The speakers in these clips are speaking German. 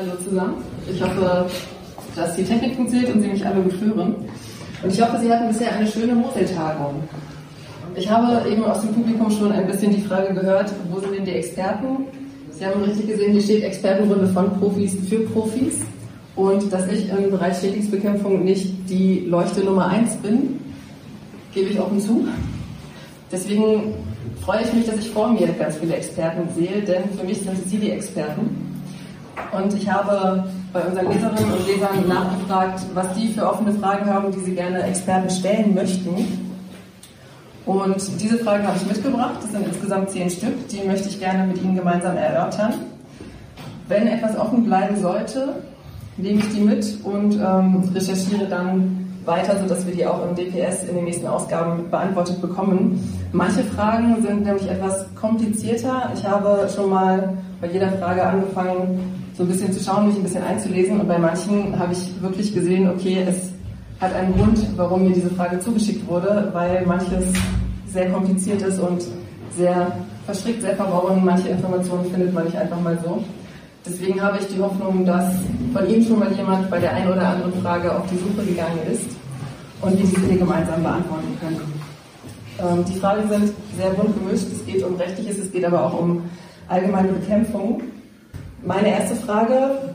Hallo zusammen. Ich hoffe, dass die Technik funktioniert und Sie mich alle gut hören. Und ich hoffe, Sie hatten bisher eine schöne Moseltagung. Ich habe eben aus dem Publikum schon ein bisschen die Frage gehört, wo sind denn die Experten? Sie haben richtig gesehen, hier steht Expertenrunde von Profis für Profis. Und dass ich im Bereich Schädlingsbekämpfung nicht die Leuchte Nummer eins bin, gebe ich offen zu. Deswegen freue ich mich, dass ich vor mir ganz viele Experten sehe, denn für mich sind Sie die Experten. Und ich habe bei unseren Leserinnen und Lesern nachgefragt, was die für offene Fragen haben, die sie gerne Experten stellen möchten. Und diese Fragen habe ich mitgebracht. Das sind insgesamt zehn Stück. Die möchte ich gerne mit Ihnen gemeinsam erörtern. Wenn etwas offen bleiben sollte, nehme ich die mit und ähm, recherchiere dann weiter, sodass wir die auch im DPS in den nächsten Ausgaben beantwortet bekommen. Manche Fragen sind nämlich etwas komplizierter. Ich habe schon mal bei jeder Frage angefangen, so ein bisschen zu schauen, mich ein bisschen einzulesen. Und bei manchen habe ich wirklich gesehen, okay, es hat einen Grund, warum mir diese Frage zugeschickt wurde, weil manches sehr kompliziert ist und sehr verstrickt, sehr verworren. Manche Informationen findet man nicht einfach mal so. Deswegen habe ich die Hoffnung, dass von Ihnen schon mal jemand bei der einen oder anderen Frage auf die Suche gegangen ist und wir diese hier gemeinsam beantworten können. Ähm, die Fragen sind sehr bunt gemischt. Es geht um Rechtliches, es geht aber auch um allgemeine Bekämpfung. Meine erste Frage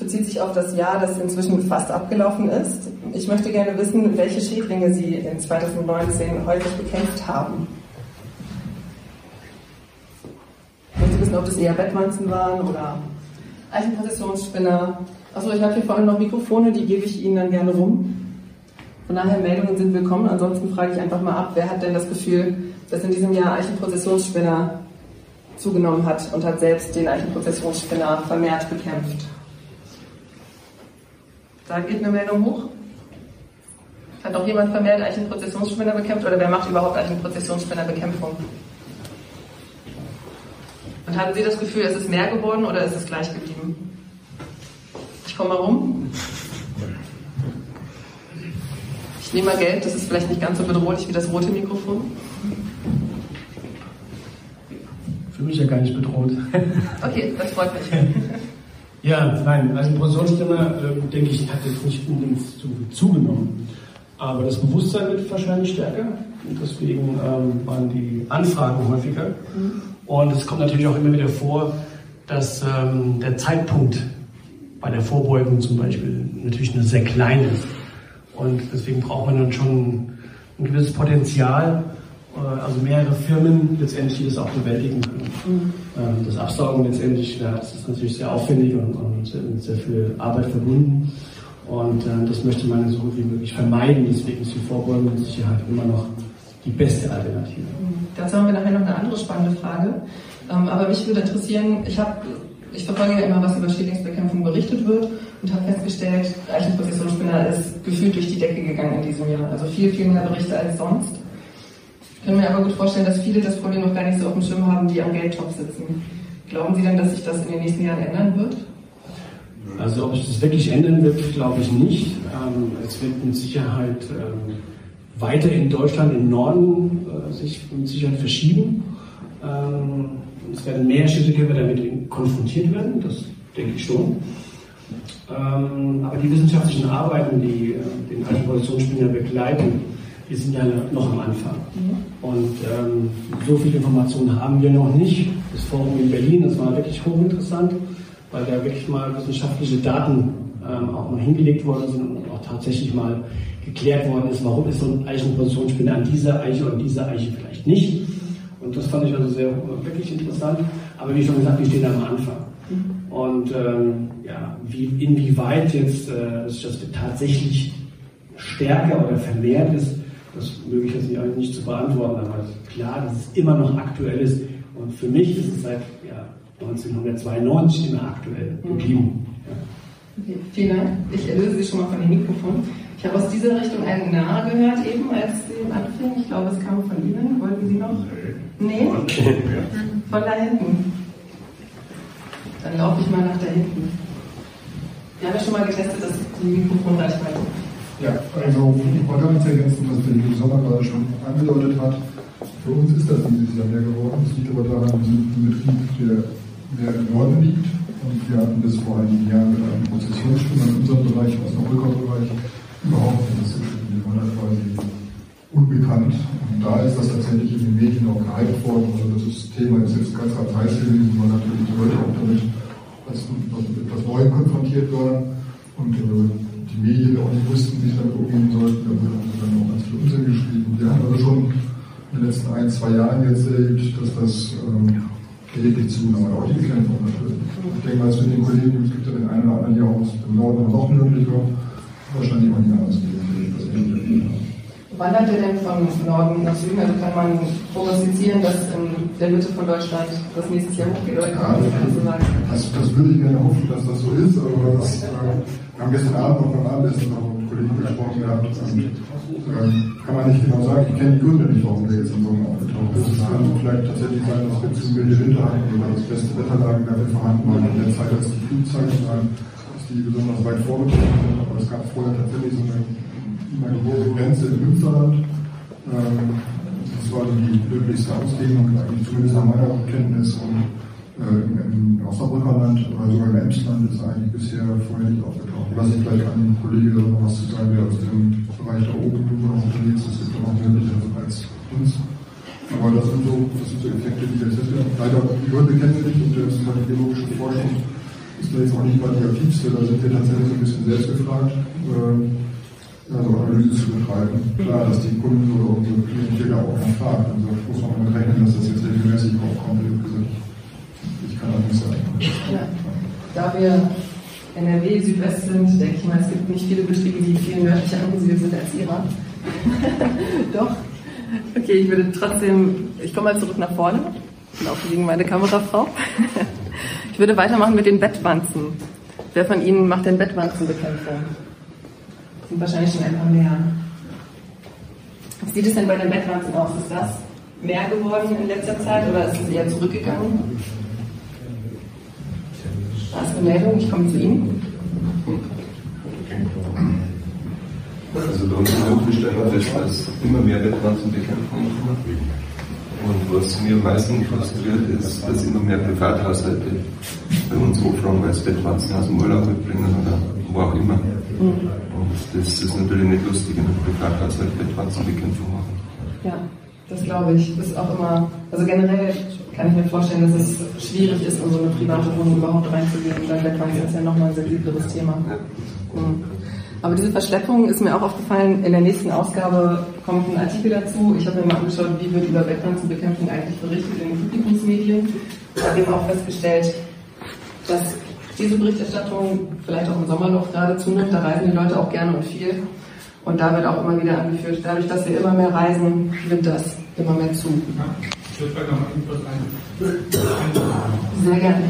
bezieht sich auf das Jahr, das inzwischen fast abgelaufen ist. Ich möchte gerne wissen, welche Schädlinge Sie in 2019 häufig bekämpft haben. Ich möchte wissen, ob das eher Bettwanzen waren oder Eichenprozessionsspinner. Achso, ich habe hier vorne noch Mikrofone, die gebe ich Ihnen dann gerne rum. Von daher, Meldungen sind willkommen. Ansonsten frage ich einfach mal ab, wer hat denn das Gefühl, dass in diesem Jahr Eichenprozessionsspinner zugenommen hat und hat selbst den Eichenprozessionsspinner vermehrt bekämpft? Da geht eine Meldung hoch. Hat noch jemand vermehrt Eichenprozessionsspinner bekämpft oder wer macht überhaupt Eichenprozessionsspinnerbekämpfung? Und hatten Sie das Gefühl, es ist mehr geworden oder ist es gleich geblieben? Ich komme mal rum. Ich nehme mal Geld, das ist vielleicht nicht ganz so bedrohlich wie das rote Mikrofon. Für mich ja gar nicht bedroht. Okay, das freut mich. Ja, nein, also die Produktionsstimme, äh, denke ich, hat jetzt nicht unbedingt zu, zugenommen. Aber das Bewusstsein wird wahrscheinlich stärker. Und deswegen ähm, waren die Anfragen häufiger. Mhm. Und es kommt natürlich auch immer wieder vor, dass ähm, der Zeitpunkt bei der Vorbeugung zum Beispiel natürlich nur sehr klein ist. Und deswegen braucht man dann schon ein gewisses Potenzial, also mehrere Firmen letztendlich, die das auch bewältigen können. Mhm. Ähm, das Absaugen letztendlich, das ist natürlich sehr aufwendig und, und mit sehr viel Arbeit verbunden. Und äh, das möchte man so gut wie möglich vermeiden. Deswegen ist die Vorbeugung mit Sicherheit immer noch die beste Alternative. Mhm. Dazu haben wir nachher noch eine andere spannende Frage. Ähm, aber mich würde interessieren, ich habe ich verfolge ja immer, was über Schädlingsbekämpfung berichtet wird und habe festgestellt, Eichenprozessionsspinner ist gefühlt durch die Decke gegangen in diesem Jahr. Also viel, viel mehr Berichte als sonst. Kann mir aber gut vorstellen, dass viele das Problem noch gar nicht so auf dem Schirm haben, die am Geldtopf sitzen. Glauben Sie denn, dass sich das in den nächsten Jahren ändern wird? Also ob sich das wirklich ändern wird, glaube ich nicht. Ähm, es wird mit Sicherheit ähm, weiter in Deutschland im Norden äh, sich mit Sicherheit verschieben. Ähm, es werden mehr Städtekämpfer damit konfrontiert werden, das denke ich schon. Aber die wissenschaftlichen Arbeiten, die äh, den alten Positionsspieler begleiten, die sind ja noch am Anfang. Mhm. Und ähm, so viel Informationen haben wir noch nicht. Das Forum in Berlin, das war wirklich hochinteressant, weil da wirklich mal wissenschaftliche Daten ähm, auch mal hingelegt worden sind und auch tatsächlich mal geklärt worden ist, warum ist so ein Eichenpositionsspinner an dieser Eiche und dieser Eiche vielleicht nicht. Und das fand ich also sehr wirklich interessant. Aber wie schon gesagt, wir stehen am Anfang. Und ähm, ja, wie, inwieweit jetzt äh, das tatsächlich stärker oder vermehrt ist, das möge ich jetzt nicht, nicht zu beantworten, aber klar, dass es immer noch aktuell ist. Und für mich ist es seit ja, 1992 immer aktuell mhm. geblieben. Ja. Okay, vielen Dank. Ich erlöse Sie schon mal von dem Mikrofon. Ich habe aus dieser Richtung einen Nah gehört eben, als Sie anfingen. Ich glaube, es kam von Ihnen. Wollten Sie noch? Nee? Von da hinten. Dann laufe ich mal nach da hinten. Wir haben ja schon mal getestet, dass die Mikrofonreichweite. Ja, also ich wollte damit ergänzen, was der liebe Sommer gerade schon angedeutet hat. Für uns ist das dieses Jahr mehr geworden. Das liegt aber daran, wir sind ein Betrieb, der mehr im Norden liegt Und wir hatten bis vor einigen Jahren mit einem Prozessionsspieler in unserem Bereich, aus dem Rückraumbereich, überhaupt nicht das. Die waren quasi unbekannt. Und da ist das tatsächlich in den Medien auch gehypt worden. Also das Thema ist jetzt ganz am heiß gewesen, weil natürlich die Leute auch damit etwas Neuem konfrontiert waren. Und äh, die Medien auch nicht wussten, wie sie damit umgehen sollten. Da wurde dann auch ganz viel Unsinn geschrieben. Wir haben also schon in den letzten ein, zwei Jahren jetzt erlebt, dass das ähm, erheblich zugenommen hat. Auch die Bekämpfung natürlich. Ich denke mal, es mit den Kollegen, es gibt ja den einen oder anderen hier aus dem Norden noch nördlicher, wahrscheinlich auch nicht anders gehen. Wandert er denn von Norden nach Süden? Also kann man prognostizieren, dass in der Mitte von Deutschland das nächstes Jahr hochgeht? Oder kann man das so sagen? Das, das würde ich gerne hoffen, dass das so ist. Aber das, äh, wir haben gestern Abend noch beim Abendessen noch mit Kollegen gesprochen gehabt. Und, äh, kann man nicht genau sagen. Ich kenne die Gründe nicht, warum der jetzt im Sommer aufgetaucht ist. Es kann vielleicht tatsächlich sein, dass wir zu milde Winter hatten oder dass beste Wetterlagen dafür vorhanden waren in der Zeit, als die Flugzeuge waren, dass die besonders weit vorgetroffen sind. Aber es gab vorher tatsächlich so eine eine große Grenze im Münsterland. Ähm, das war die möglichste Ausdehnung, eigentlich zumindest nach meiner Kenntnis. Und im, im Osnabrückerland oder sogar im Emsland ist eigentlich bisher vorher nicht aufgetaucht. Ich weiß nicht, vielleicht ein Kollege da noch was zu sagen, der aus dem Bereich da oben noch unterwegs ist, ist noch nördlicher als uns. Aber das sind, so, das sind so Effekte, die jetzt sind. Leider, die Gründe kennen wir nicht und das ist halt die biologische Forschung ist da jetzt auch nicht mal die aktivste, da sind wir tatsächlich so ein bisschen selbst gefragt. Ähm, also Analyse zu betreiben. Klar, dass die Kunden oder unsere Klientel auch nachfragen. Also muss man damit rechnen, dass das jetzt regelmäßig aufkommt. Wie gesagt, kann das nicht sagen. Ja. Da wir NRW Südwest sind, denke ich mal, es gibt nicht viele Betriebe, die viel nördlicher angesiedelt sind als Ihrer. Doch. Okay, ich würde trotzdem, ich komme mal zurück nach vorne. Laufe gegen meine Kamerafrau. ich würde weitermachen mit den Bettwanzen. Wer von Ihnen macht denn Bettwanzenbekämpfung? sind wahrscheinlich schon ein paar mehr. Wie sieht es denn bei den Bettwanzen aus? Ist das mehr geworden in letzter Zeit oder ist es eher zurückgegangen? Ist eine Meldung, ich komme zu Ihnen. Also bei uns in stellen wir fest, dass immer mehr Bettwanzenbekämpfung und was mir am meisten frustriert, ist, dass immer mehr Privathaushalte bei uns hochfragen, weil es Bettwanzen aus dem Urlaub mitbringen oder wo auch immer. Mhm. Und das ist natürlich nicht lustig, wenn ein Privathaushalt Bettwanzenbekämpfung machen. Ja, das glaube ich. Das ist auch immer, also generell kann ich mir vorstellen, dass es schwierig ist, in so eine private Wohnung überhaupt reinzugehen. Dann Bettwanzen ist ja nochmal ein sensibleres Thema. Mhm. Aber diese Verschleppung ist mir auch aufgefallen. In der nächsten Ausgabe kommt ein Artikel dazu. Ich habe mir mal angeschaut, wie wird über Bettwanzenbekämpfung eigentlich berichtet in den Publikumsmedien. Ich habe eben auch festgestellt, dass diese Berichterstattung vielleicht auch im Sommerloch gerade zunimmt. Da reisen die Leute auch gerne und viel. Und da wird auch immer wieder angeführt, dadurch, dass wir immer mehr reisen, nimmt das immer mehr zu. Ich würde vielleicht noch mal ein. Sehr gerne.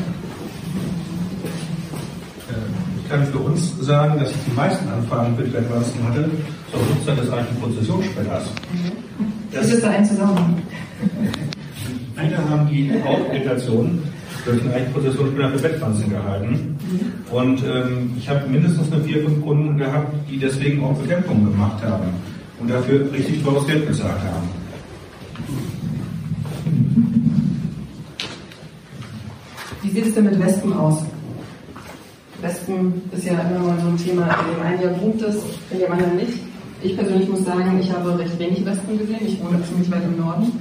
Ich kann für uns sagen, dass ich die meisten Anfragen für die Wettbewerbsen hatte zur Nutzung des alten Prozessionsspenders. Das ist da ein Zusammenhang. Einige haben die Hauptirritation durch den alten Prozessionsspender für Bettpflanzen gehalten. Und ähm, ich habe mindestens eine vier, fünf Kunden gehabt, die deswegen auch Bekämpfungen gemacht haben und dafür richtig teures Geld bezahlt haben. Wie sieht es denn mit Wespen aus? Wespen ist ja immer mal so ein Thema, in dem einen Jahr boomt es, in dem anderen nicht. Ich persönlich muss sagen, ich habe recht wenig Wespen gesehen. Ich wohne ziemlich weit im Norden.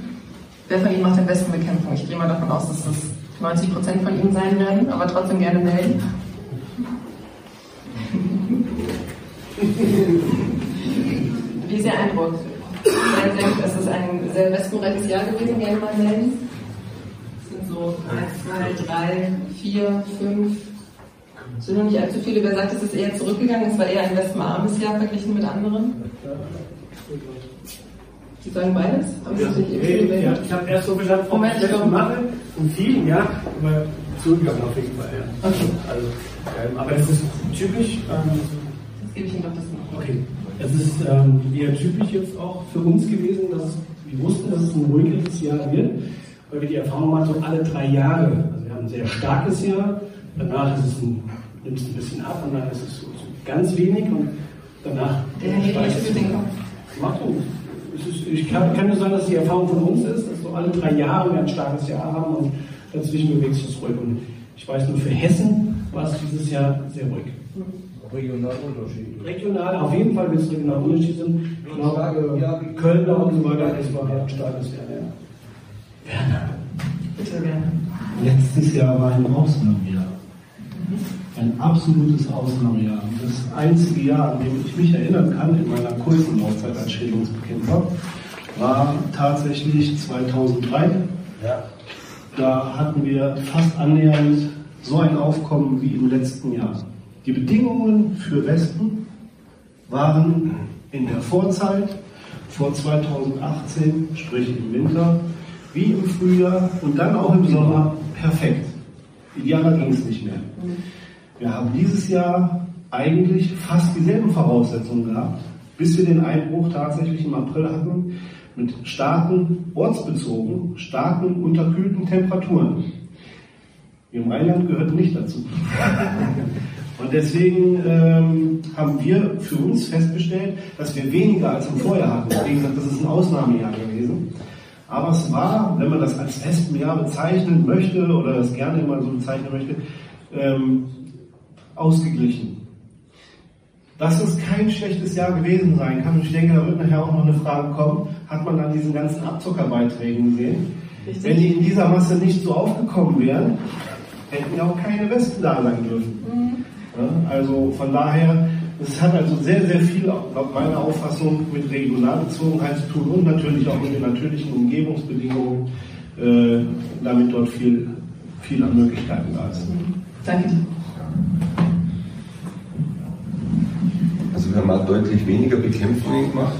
Wer von Ihnen macht denn Wespenbekämpfung? Ich gehe mal davon aus, dass das 90 Prozent von Ihnen sein werden, aber trotzdem gerne melden. Wie ist Ihr Eindruck? Wer denkt, es ist ein sehr wespenreiches Jahr gewesen? Gerne mal melden. So 1, 2, 3, 4, 5, es sind noch nicht allzu viele. Wer sagt, es ist eher zurückgegangen? Es war eher ein wespenarmes Jahr verglichen mit anderen. Sie sagen beides? Ja, nee, ja, ich habe erst so verstanden, vom ich mache und viel, ja, aber zurückgegangen auf jeden Fall. Ja. Okay. Also, ähm, aber es ist typisch. Ähm, jetzt gebe ich Ihnen doch das noch. Okay. Es ist ähm, eher typisch jetzt auch für uns gewesen, dass wir wussten, dass es ein ruhiges Jahr wird, weil wir die Erfahrung machen, so alle drei Jahre. Also wir haben ein sehr starkes Jahr, danach ist es ein nimmst ein bisschen ab und dann ist es so, so ganz wenig und danach Der Herr steigt den Kopf. Macht ist, ich kann, kann, nur sagen, dass die Erfahrung von uns ist, dass so alle drei Jahre wir ein starkes Jahr haben und dazwischen bewegt sich das ruhig. Und Ich weiß nur, für Hessen war es dieses Jahr sehr ruhig. Regional Unterschiede. Regional, auf jeden Fall wird es regional Unterschiede sind. Ich glaube, ja, Kölner und so weiter, das war ein starkes Jahr. Ja. Werner. Bitte gerne. Letztes Jahr war ein Ausnahmejahr. Ein absolutes Ausnahmejahr. Das einzige Jahr, an dem ich mich erinnern kann, in meiner kurzen Laufzeit als Schädlingsbekämpfer, war tatsächlich 2003. Ja. Da hatten wir fast annähernd so ein Aufkommen wie im letzten Jahr. Die Bedingungen für Wespen waren in der Vorzeit vor 2018, sprich im Winter, wie im Frühjahr und dann auch im Sommer perfekt. Idealer ging es nicht mehr. Wir haben dieses Jahr eigentlich fast dieselben Voraussetzungen gehabt, bis wir den Einbruch tatsächlich im April hatten mit starken, ortsbezogen, starken, unterkühlten Temperaturen. Wir im Rheinland gehörten nicht dazu. Und deswegen ähm, haben wir für uns festgestellt, dass wir weniger als im Vorjahr hatten. Wie gesagt, das ist ein Ausnahmejahr gewesen. Aber es war, wenn man das als Wespenjahr bezeichnen möchte oder das gerne mal so bezeichnen möchte, ähm, ausgeglichen. Dass es kein schlechtes Jahr gewesen sein kann, und ich denke, da wird nachher auch noch eine Frage kommen, hat man an diesen ganzen Abzuckerbeiträgen gesehen. Richtig. Wenn die in dieser Masse nicht so aufgekommen wären, hätten ja auch keine Wespen da sein dürfen. Ja, also von daher, es hat also sehr, sehr viel, laut meiner Auffassung, mit Regionalbezogenheit zu tun und natürlich auch mit den natürlichen Umgebungsbedingungen, äh, damit dort viel, viel an Möglichkeiten da ist. Danke. Also wir haben auch deutlich weniger Bekämpfungen gemacht,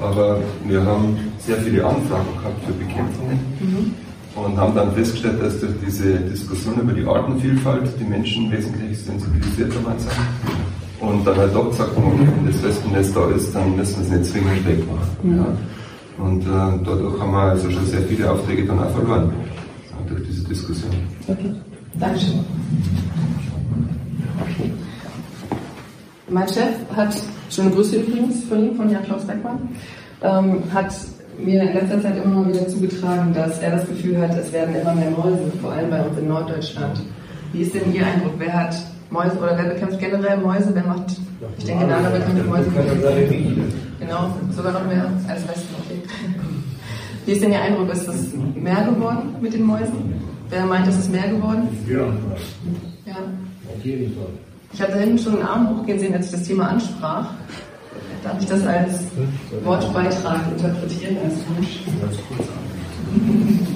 aber wir haben sehr viele Anfragen gehabt für Bekämpfungen und haben dann festgestellt, dass durch diese Diskussion über die Artenvielfalt die Menschen wesentlich sensibilisiert dabei sind. Und dann halt doch gesagt haben, okay, wenn das Wespennest da ist, dann müssen wir es nicht zwingend wegmachen. Ja. Und äh, dadurch haben wir also schon sehr viele Aufträge dann auch verloren, durch diese Diskussion. Okay. Dankeschön. Mein Chef hat, schöne Grüße übrigens von ihm, von Jan-Klaus Beckmann, ähm, hat mir in letzter Zeit immer mal wieder zugetragen, dass er das Gefühl hat, es werden immer mehr Mäuse, vor allem bei uns in Norddeutschland. Wie ist denn Ihr Eindruck? Wer hat Mäuse oder wer bekämpft generell Mäuse? Wer macht, ich denke, Nana bekämpft Mäuse. Genau, sogar noch mehr als Westen, okay. Wie ist denn Ihr Eindruck? Ist es mehr geworden mit den Mäusen? Wer meint, es ist mehr geworden? Ja, Ja. auf jeden Fall. Ich hatte hinten schon einen Arm hochgehen sehen, als ich das Thema ansprach. Darf ich das als Wortbeitrag interpretieren, als Wunsch?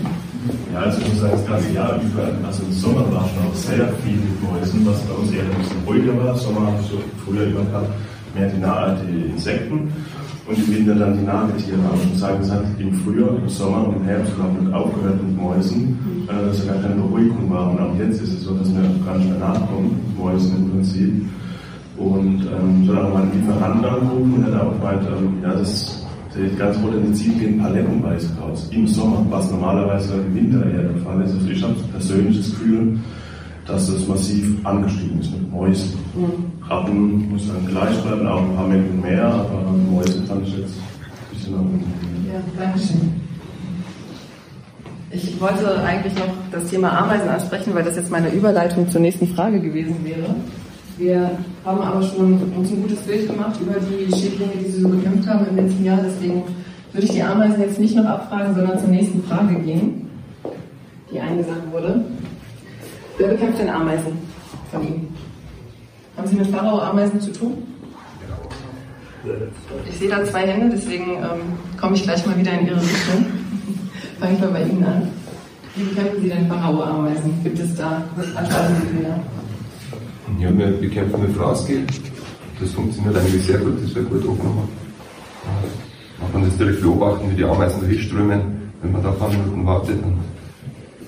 Ja, also ich muss sagen, das ganze Jahr über, also im Sommer war schon auch sehr viel mit Mäusen, was bei uns eher ein bisschen ruhiger war. Sommer habe ich so früher immer gehabt, mehr die, nah die Insekten und im Winter dann die Nagetiere. Aber muss sagen, es hat im Frühjahr, im Sommer und im Herbst überhaupt nicht aufgehört mit Mäusen, äh, dass ja gar keine Beruhigung war. Und auch jetzt ist es so, dass wir gar nicht mehr nachkommen, mit Mäusen im Prinzip. Und ähm, so dann mal einen Lieferanten angerufen und hat auch ähm, ja, das sieht ganz potenziell gehen palettenweise raus. Im Sommer, was normalerweise im Winter eher der Fall ist. Also ich habe persönlich das Gefühl, dass das massiv angestiegen ist mit Mäusen. Ratten muss dann gleich bleiben, auch ein paar Mengen mehr, aber Mäuse fand ich jetzt ein bisschen. Ja, danke schön. Ich wollte eigentlich noch das Thema Ameisen ansprechen, weil das jetzt meine Überleitung zur nächsten Frage gewesen wäre. Wir haben aber schon uns ein gutes Bild gemacht über die Schädlinge, die Sie so bekämpft haben im letzten Jahr. Deswegen würde ich die Ameisen jetzt nicht noch abfragen, sondern zur nächsten Frage gehen, die eingesagt wurde. Wer bekämpft denn Ameisen von Ihnen? Haben Sie mit Pharao-Ameisen zu tun? Ich sehe da zwei Hände, deswegen ähm, komme ich gleich mal wieder in Ihre Richtung. Fange ich mal bei Ihnen an. Wie bekämpfen Sie denn Pharao-Ameisen? Gibt es da da? Ja, wir bekämpfen mit Fraßgel. Das funktioniert eigentlich sehr gut, das wird gut angenommen. Man kann das direkt beobachten, wie die Ameisen durchströmen. Wenn man da ein paar Minuten wartet,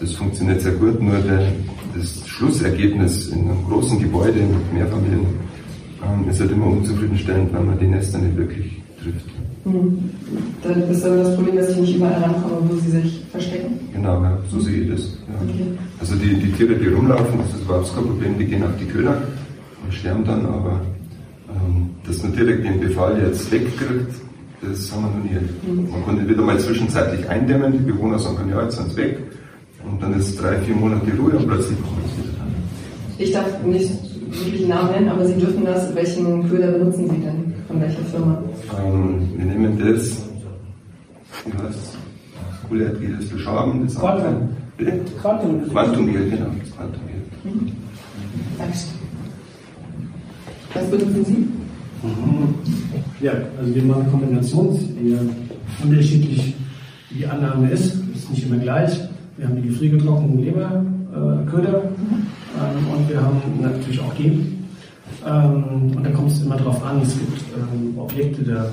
das funktioniert sehr gut. Nur der, das Schlussergebnis in einem großen Gebäude mit Mehrfamilien ähm, ist halt immer unzufriedenstellend, weil man die Nester nicht wirklich trifft. Hm. Dann ist dann das Problem, dass ich nicht überall rankomme, wo sie sich verstecken. Genau, ja, so sehe ich das. Ja. Okay. Also die, die Tiere, die rumlaufen, das ist überhaupt kein Problem, die gehen auf die Köder und sterben dann, aber ähm, dass man direkt den Befall jetzt wegkriegt, das haben wir noch nie. Man konnte wieder mal zwischenzeitlich eindämmen, die Bewohner sagen, ja, jetzt sind sie weg. Und dann ist drei, vier Monate Ruhe und plötzlich kommt es wieder dran. Ich darf nicht wirklich Namen nennen, aber Sie dürfen das. Welchen Köder benutzen Sie denn? Von welcher Firma? Ähm, wir nehmen das, wie heißt es? Coole hat Schaben, das Quantum. andere- Bitte? Quantum. Quantumgel, genau, das Quantumgel. Dankeschön. Was benutzen Sie? Ja, also wir machen eine Kombination, die unterschiedlich wie die Annahme ist, ist nicht immer gleich. Wir haben die gefriergetrockneten Leberköder ähm, und wir haben natürlich auch Gel. Ähm, und da kommt es immer darauf an, es gibt ähm, Objekte, da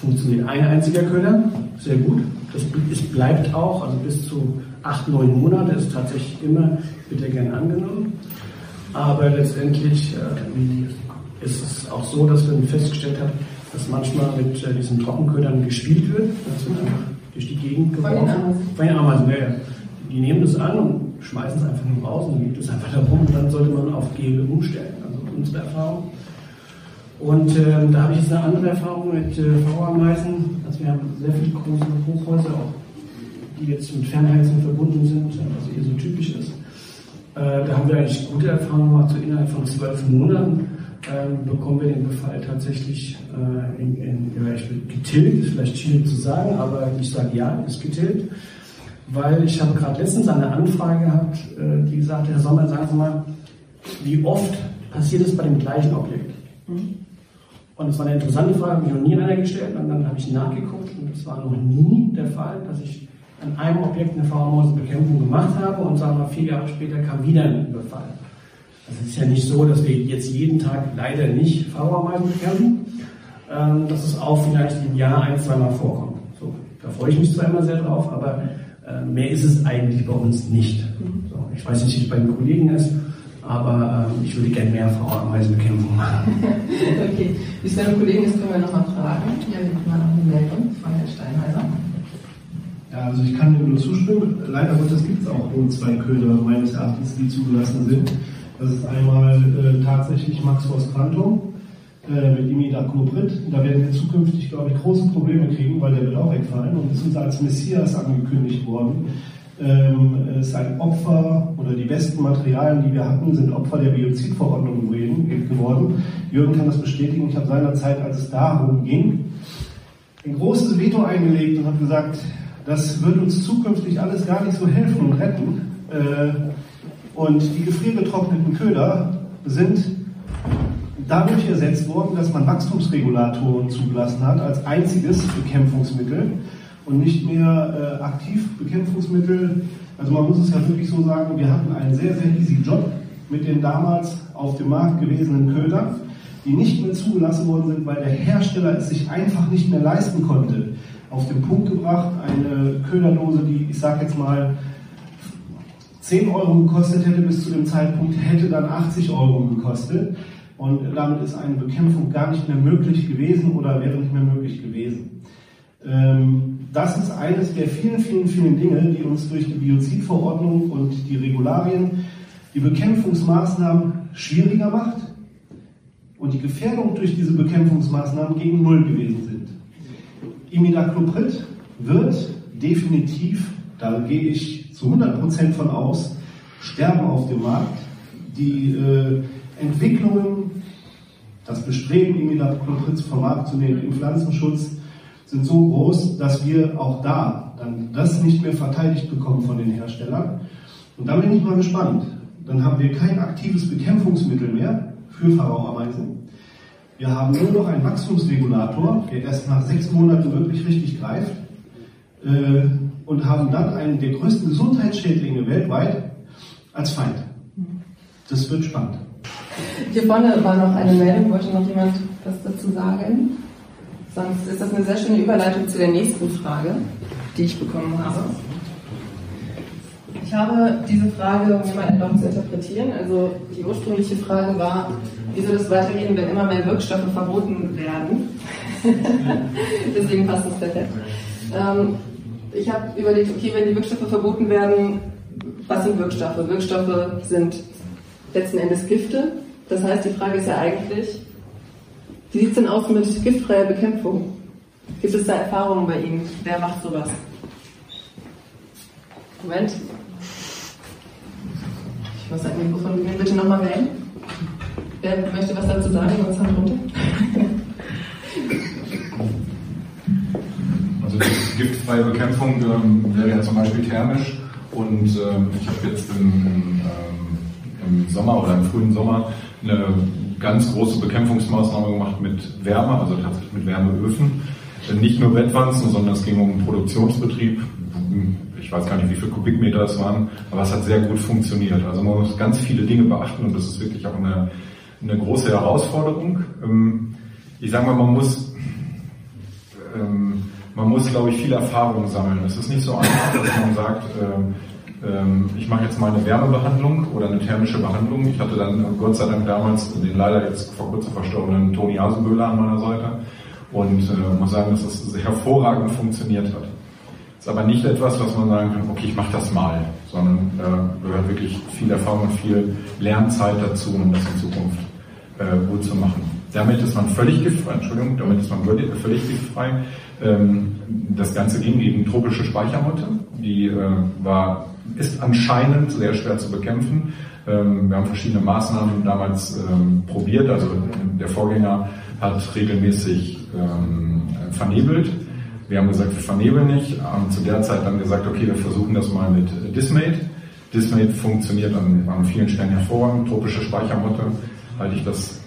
funktioniert ein einziger Köder, sehr gut. Das es bleibt auch, also bis zu acht, neun Monate ist tatsächlich immer, wird er gern angenommen. Aber letztendlich äh, ist es auch so, dass man festgestellt hat, dass manchmal mit äh, diesen Trockenködern gespielt wird. Das wird einfach durch die Gegend geworfen. Von den Ameisen, ja, ja. Die nehmen das an und schmeißen es einfach nur raus und dann liegt es einfach da rum und dann sollte man auf Gel umstellen. Also unsere Erfahrung. Und ähm, da habe ich jetzt eine andere Erfahrung mit äh, V-Ameisen. Also wir haben sehr viele große Hochhäuser, auch die jetzt mit Fernheizung verbunden sind, was hier so typisch ist. Äh, da haben wir eigentlich gute Erfahrungen gemacht. So innerhalb von zwölf Monaten ähm, bekommen wir den Befall tatsächlich äh, in, in, getilgt. Ist vielleicht schwierig zu sagen, aber ich sage ja, ist getilgt. Weil ich habe gerade letztens eine Anfrage gehabt, äh, die gesagt, Herr Sommer, sagen Sie mal, wie oft passiert es bei dem gleichen Objekt? Und es war eine interessante Frage, habe mich noch nie einer gestellt. Und dann habe ich nachgeguckt und es war noch nie der Fall, dass ich an einem Objekt eine Flauermausebekämpfung gemacht habe und sagen wir vier Jahre später kam wieder ein Überfall. Also es ist ja nicht so, dass wir jetzt jeden Tag leider nicht Flauermeisen bekämpfen. Ähm, dass es auch vielleicht im Jahr ein, zweimal vorkommt. So, da freue ich mich zwar immer sehr drauf, aber äh, mehr ist es eigentlich bei uns nicht. So, ich weiß nicht, wie es bei den Kollegen ist, aber ähm, ich würde gerne mehr Flauermeisenbekämpfung machen. okay. Wie es bei den Kollegen ist, können wir nochmal fragen. Hier haben wir noch eine Meldung von Herrn Steinheiser. Ja, also ich kann dem nur zustimmen. Leider Gottes gibt es auch nur zwei Köder meines Erachtens, die zugelassen sind. Das ist einmal äh, tatsächlich Max Force Quantum äh, mit Imidacloprid. Da werden wir zukünftig, glaube ich, große Probleme kriegen, weil der wird auch wegfallen und ist uns als Messias angekündigt worden. Ähm, es ist ein Opfer oder die besten Materialien, die wir hatten, sind Opfer der Biozidverordnung geworden. Jürgen kann das bestätigen. Ich habe seinerzeit, als es darum ging, ein großes Veto eingelegt und habe gesagt, das wird uns zukünftig alles gar nicht so helfen und retten. Äh, Und die gefriergetrockneten Köder sind dadurch ersetzt worden, dass man Wachstumsregulatoren zugelassen hat als einziges Bekämpfungsmittel und nicht mehr äh, Aktivbekämpfungsmittel. Also man muss es ja wirklich so sagen, wir hatten einen sehr, sehr easy Job mit den damals auf dem Markt gewesenen Ködern, die nicht mehr zugelassen worden sind, weil der Hersteller es sich einfach nicht mehr leisten konnte. Auf den Punkt gebracht, eine Köderdose, die, ich sage jetzt mal, 10 Euro gekostet hätte bis zu dem Zeitpunkt, hätte dann 80 Euro gekostet. Und damit ist eine Bekämpfung gar nicht mehr möglich gewesen oder wäre nicht mehr möglich gewesen. Ähm, das ist eines der vielen, vielen, vielen Dinge, die uns durch die Biozidverordnung und die Regularien die Bekämpfungsmaßnahmen schwieriger macht und die Gefährdung durch diese Bekämpfungsmaßnahmen gegen Null gewesen sind. Imidacloprid wird definitiv, da gehe ich zu 100% von aus, sterben auf dem Markt. Die äh, Entwicklungen, das Bestreben, Imidacloprid vom Markt zu nehmen im Pflanzenschutz, sind so groß, dass wir auch da dann das nicht mehr verteidigt bekommen von den Herstellern. Und da bin ich mal gespannt. Dann haben wir kein aktives Bekämpfungsmittel mehr für Pharao-Ameisen. Wir haben nur noch einen Wachstumsregulator, der erst nach sechs Monaten wirklich richtig greift. Äh, und haben dann einen der größten Gesundheitsschädlinge weltweit als Feind. Das wird spannend. Hier vorne war noch eine Meldung, wollte noch jemand was dazu sagen? Sonst ist das eine sehr schöne Überleitung zu der nächsten Frage, die ich bekommen habe. Ich habe diese Frage, um jemanden noch zu interpretieren, also die ursprüngliche Frage war, wie soll es weitergehen, wenn immer mehr Wirkstoffe verboten werden? Deswegen passt das perfekt. Ähm, ich habe überlegt, okay, wenn die Wirkstoffe verboten werden, was sind Wirkstoffe? Wirkstoffe sind letzten Endes Gifte. Das heißt, die Frage ist ja eigentlich, wie sieht es denn aus mit giftfreier Bekämpfung? Gibt es da Erfahrungen bei Ihnen? Wer macht sowas? Moment. Ich muss ein Mikrofon nehmen. Bitte nochmal wählen. Wer möchte was dazu sagen? Was Hand runter? Also die giftfreie Bekämpfung ähm, wäre ja zum Beispiel thermisch und ähm, ich habe jetzt im, ähm, im Sommer oder im frühen Sommer eine ganz große Bekämpfungsmaßnahme gemacht mit Wärme, also tatsächlich mit Wärmeöfen. Nicht nur Bettwanzen, sondern es ging um einen Produktionsbetrieb. Ich weiß gar nicht, wie viele Kubikmeter es waren, aber es hat sehr gut funktioniert. Also man muss ganz viele Dinge beachten und das ist wirklich auch eine, eine große Herausforderung. Ähm, ich sage mal, man muss, ähm, man muss, glaube ich, viel Erfahrung sammeln. Es ist nicht so einfach, dass man sagt, ähm, ich mache jetzt mal eine Wärmebehandlung oder eine thermische Behandlung. Ich hatte dann Gott sei Dank damals den leider jetzt vor kurzem verstorbenen Toni Asenböhler an meiner Seite und äh, muss sagen, dass das hervorragend funktioniert hat. Ist aber nicht etwas, was man sagen kann, okay, ich mache das mal, sondern äh, gehört wirklich viel Erfahrung und viel Lernzeit dazu, um das in Zukunft äh, gut zu machen. Damit ist man völlig giftfrei, Entschuldigung, damit ist man völlig giftfrei. Ähm, das Ganze ging gegen tropische Speichermotte, die äh, war, ist anscheinend sehr schwer zu bekämpfen. Ähm, wir haben verschiedene Maßnahmen damals ähm, probiert, also der Vorgänger hat regelmäßig ähm, vernebelt. Wir haben gesagt, wir vernebeln nicht. Haben zu der Zeit dann gesagt, okay, wir versuchen das mal mit Dismate. Dismate funktioniert an, an vielen Stellen hervorragend. Tropische Speichermotte halte ich das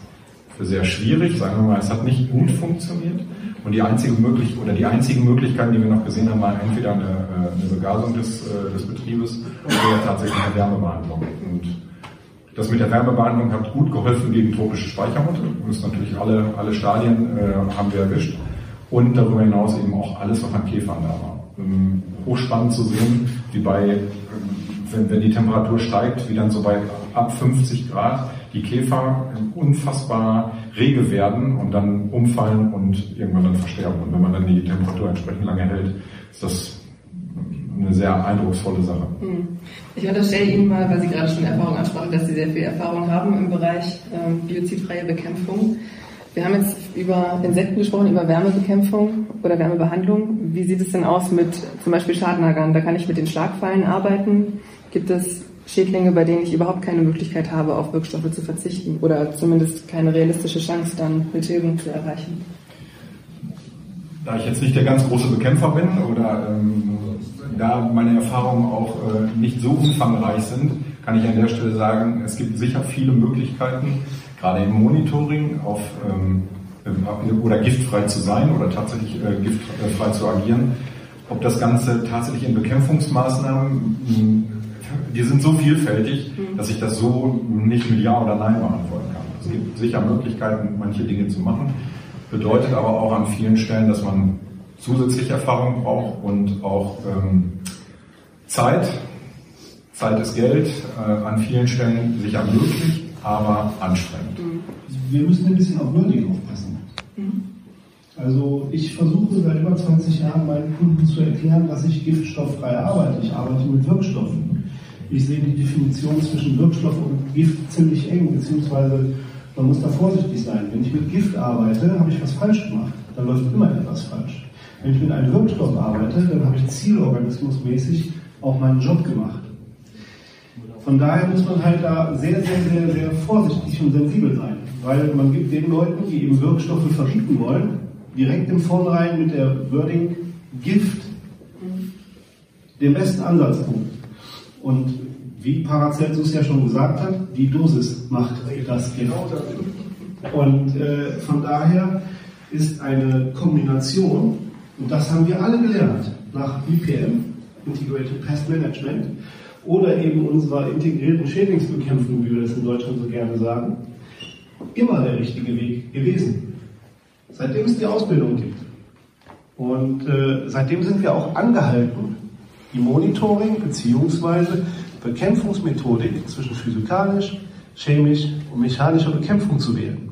für sehr schwierig. Sagen wir mal, es hat nicht gut funktioniert. Und die einzige Möglichkeit oder die einzigen Möglichkeiten, die wir noch gesehen haben, waren entweder eine, äh, eine Begasung des, äh, des Betriebes oder tatsächlich eine Wärmebehandlung. Und das mit der Wärmebehandlung hat gut geholfen gegen tropische Speichermutter. Das natürlich alle, alle Stadien äh, haben wir erwischt. Und darüber hinaus eben auch alles, was an Käfern da war. Ähm, hochspannend zu sehen, wie bei, ähm, wenn, wenn die Temperatur steigt, wie dann so bei ab 50 Grad die Käfer unfassbar rege werden und dann umfallen und irgendwann dann versterben. Und wenn man dann die Temperatur entsprechend lange hält, ist das eine sehr eindrucksvolle Sache. Hm. Ich unterstelle Ihnen mal, weil Sie gerade schon Erfahrung ansprachen, dass Sie sehr viel Erfahrung haben im Bereich ähm, biozidfreie Bekämpfung. Wir haben jetzt über Insekten gesprochen, über Wärmebekämpfung oder Wärmebehandlung. Wie sieht es denn aus mit zum Beispiel Schadnagern? Da kann ich mit den Schlagfallen arbeiten. Gibt es Schädlinge, bei denen ich überhaupt keine Möglichkeit habe, auf Wirkstoffe zu verzichten oder zumindest keine realistische Chance, dann eine Tilgung zu erreichen? Da ich jetzt nicht der ganz große Bekämpfer bin oder ähm, da meine Erfahrungen auch äh, nicht so umfangreich sind, kann ich an der Stelle sagen, es gibt sicher viele Möglichkeiten, gerade im Monitoring auf ähm, oder giftfrei zu sein oder tatsächlich äh, giftfrei zu agieren. Ob das Ganze tatsächlich in Bekämpfungsmaßnahmen, die sind so vielfältig, mhm. dass ich das so nicht mit Ja oder Nein beantworten kann. Es gibt sicher Möglichkeiten, manche Dinge zu machen, bedeutet aber auch an vielen Stellen, dass man zusätzliche Erfahrung braucht und auch ähm, Zeit. Zeit ist Geld, äh, an vielen Stellen sicher möglich, aber anstrengend. Wir müssen ein bisschen auf Wording aufpassen. Mhm. Also ich versuche seit über 20 Jahren meinen Kunden zu erklären, dass ich giftstofffrei arbeite. Ich arbeite mit Wirkstoffen. Ich sehe die Definition zwischen Wirkstoff und Gift ziemlich eng, beziehungsweise man muss da vorsichtig sein. Wenn ich mit Gift arbeite, habe ich was falsch gemacht. Dann läuft immer etwas falsch. Wenn ich mit einem Wirkstoff arbeite, dann habe ich zielorganismusmäßig auch meinen Job gemacht. Von daher muss man halt da sehr, sehr, sehr, sehr vorsichtig und sensibel sein, weil man gibt den Leuten, die eben Wirkstoffe verbieten wollen, direkt im Vornherein mit der Wording Gift den besten Ansatzpunkt. Und wie Paracelsus ja schon gesagt hat, die Dosis macht das Gift. Und äh, von daher ist eine Kombination und das haben wir alle gelernt nach IPM, Integrated Pest Management, oder eben unserer integrierten Schädlingsbekämpfung, wie wir das in Deutschland so gerne sagen, immer der richtige Weg gewesen. Seitdem es die Ausbildung gibt. Und äh, seitdem sind wir auch angehalten, die Monitoring bzw. Bekämpfungsmethodik zwischen physikalisch, chemisch und mechanischer Bekämpfung zu wählen.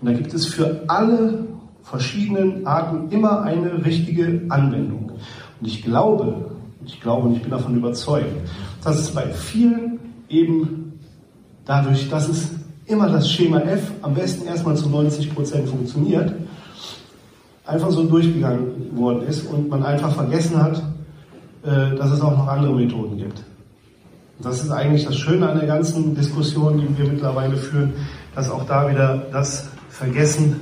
Und da gibt es für alle verschiedenen Arten immer eine richtige Anwendung. Und ich glaube, ich glaube und ich bin davon überzeugt, dass es bei vielen eben dadurch, dass es immer das Schema F am besten erstmal zu 90 Prozent funktioniert, einfach so durchgegangen worden ist und man einfach vergessen hat, dass es auch noch andere Methoden gibt. Das ist eigentlich das Schöne an der ganzen Diskussion, die wir mittlerweile führen, dass auch da wieder das Vergessen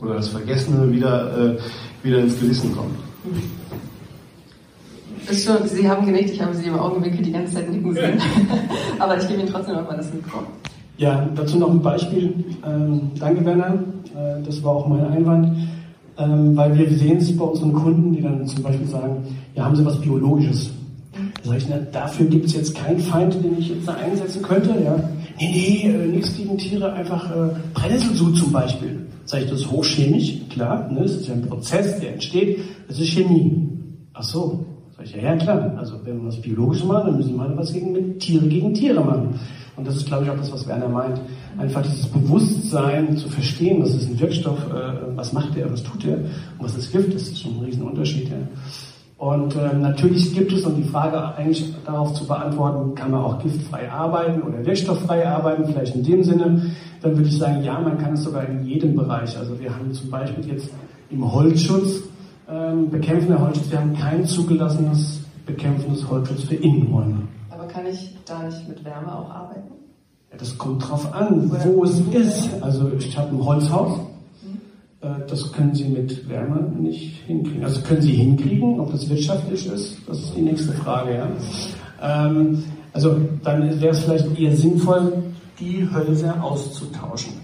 oder das Vergessene wieder, äh, wieder ins Gewissen kommt. Ist schon, Sie haben genickt, ich habe Sie im Augenwinkel die ganze Zeit nicken sehen. Aber ich gebe Ihnen trotzdem nochmal das Mikro. Ja, dazu noch ein Beispiel. Ähm, danke, Werner. Äh, das war auch mein Einwand. Ähm, weil wir sehen es bei unseren Kunden, die dann zum Beispiel sagen, ja, haben Sie was Biologisches? Da sage ich, na, dafür gibt es jetzt keinen Feind, den ich jetzt da einsetzen könnte. Ja. Nee, nee, äh, nichts gegen Tiere, einfach äh, Brennnesselsud zum Beispiel. Sage ich, das ist hochchemisch, klar, ne, das ist ja ein Prozess, der entsteht, das ist Chemie. Ach so, sag ich, ja, ja klar, also wenn wir was Biologisches machen, dann müssen wir was gegen mit Tiere gegen Tiere machen. Und das ist, glaube ich, auch das, was Werner meint. Einfach dieses Bewusstsein zu verstehen, was ist ein Wirkstoff, äh, was macht er, was tut er und was ist Gift, das ist schon ein Riesenunterschied. Ja. Und äh, natürlich gibt es, um die Frage eigentlich darauf zu beantworten, kann man auch giftfrei arbeiten oder wirkstofffrei arbeiten, vielleicht in dem Sinne, dann würde ich sagen, ja, man kann es sogar in jedem Bereich. Also wir haben zum Beispiel jetzt im Holzschutz, ähm, bekämpfender Holzschutz, wir haben kein zugelassenes bekämpfendes Holzschutz für Innenräume. Kann ich da nicht mit Wärme auch arbeiten? Ja, das kommt drauf an, wo es ist. Also ich habe ein Holzhaus, äh, das können Sie mit Wärme nicht hinkriegen. Also können Sie hinkriegen, ob das wirtschaftlich ist, das ist die nächste Frage. Ja. Ähm, also dann wäre es vielleicht eher sinnvoll, die Hölzer auszutauschen.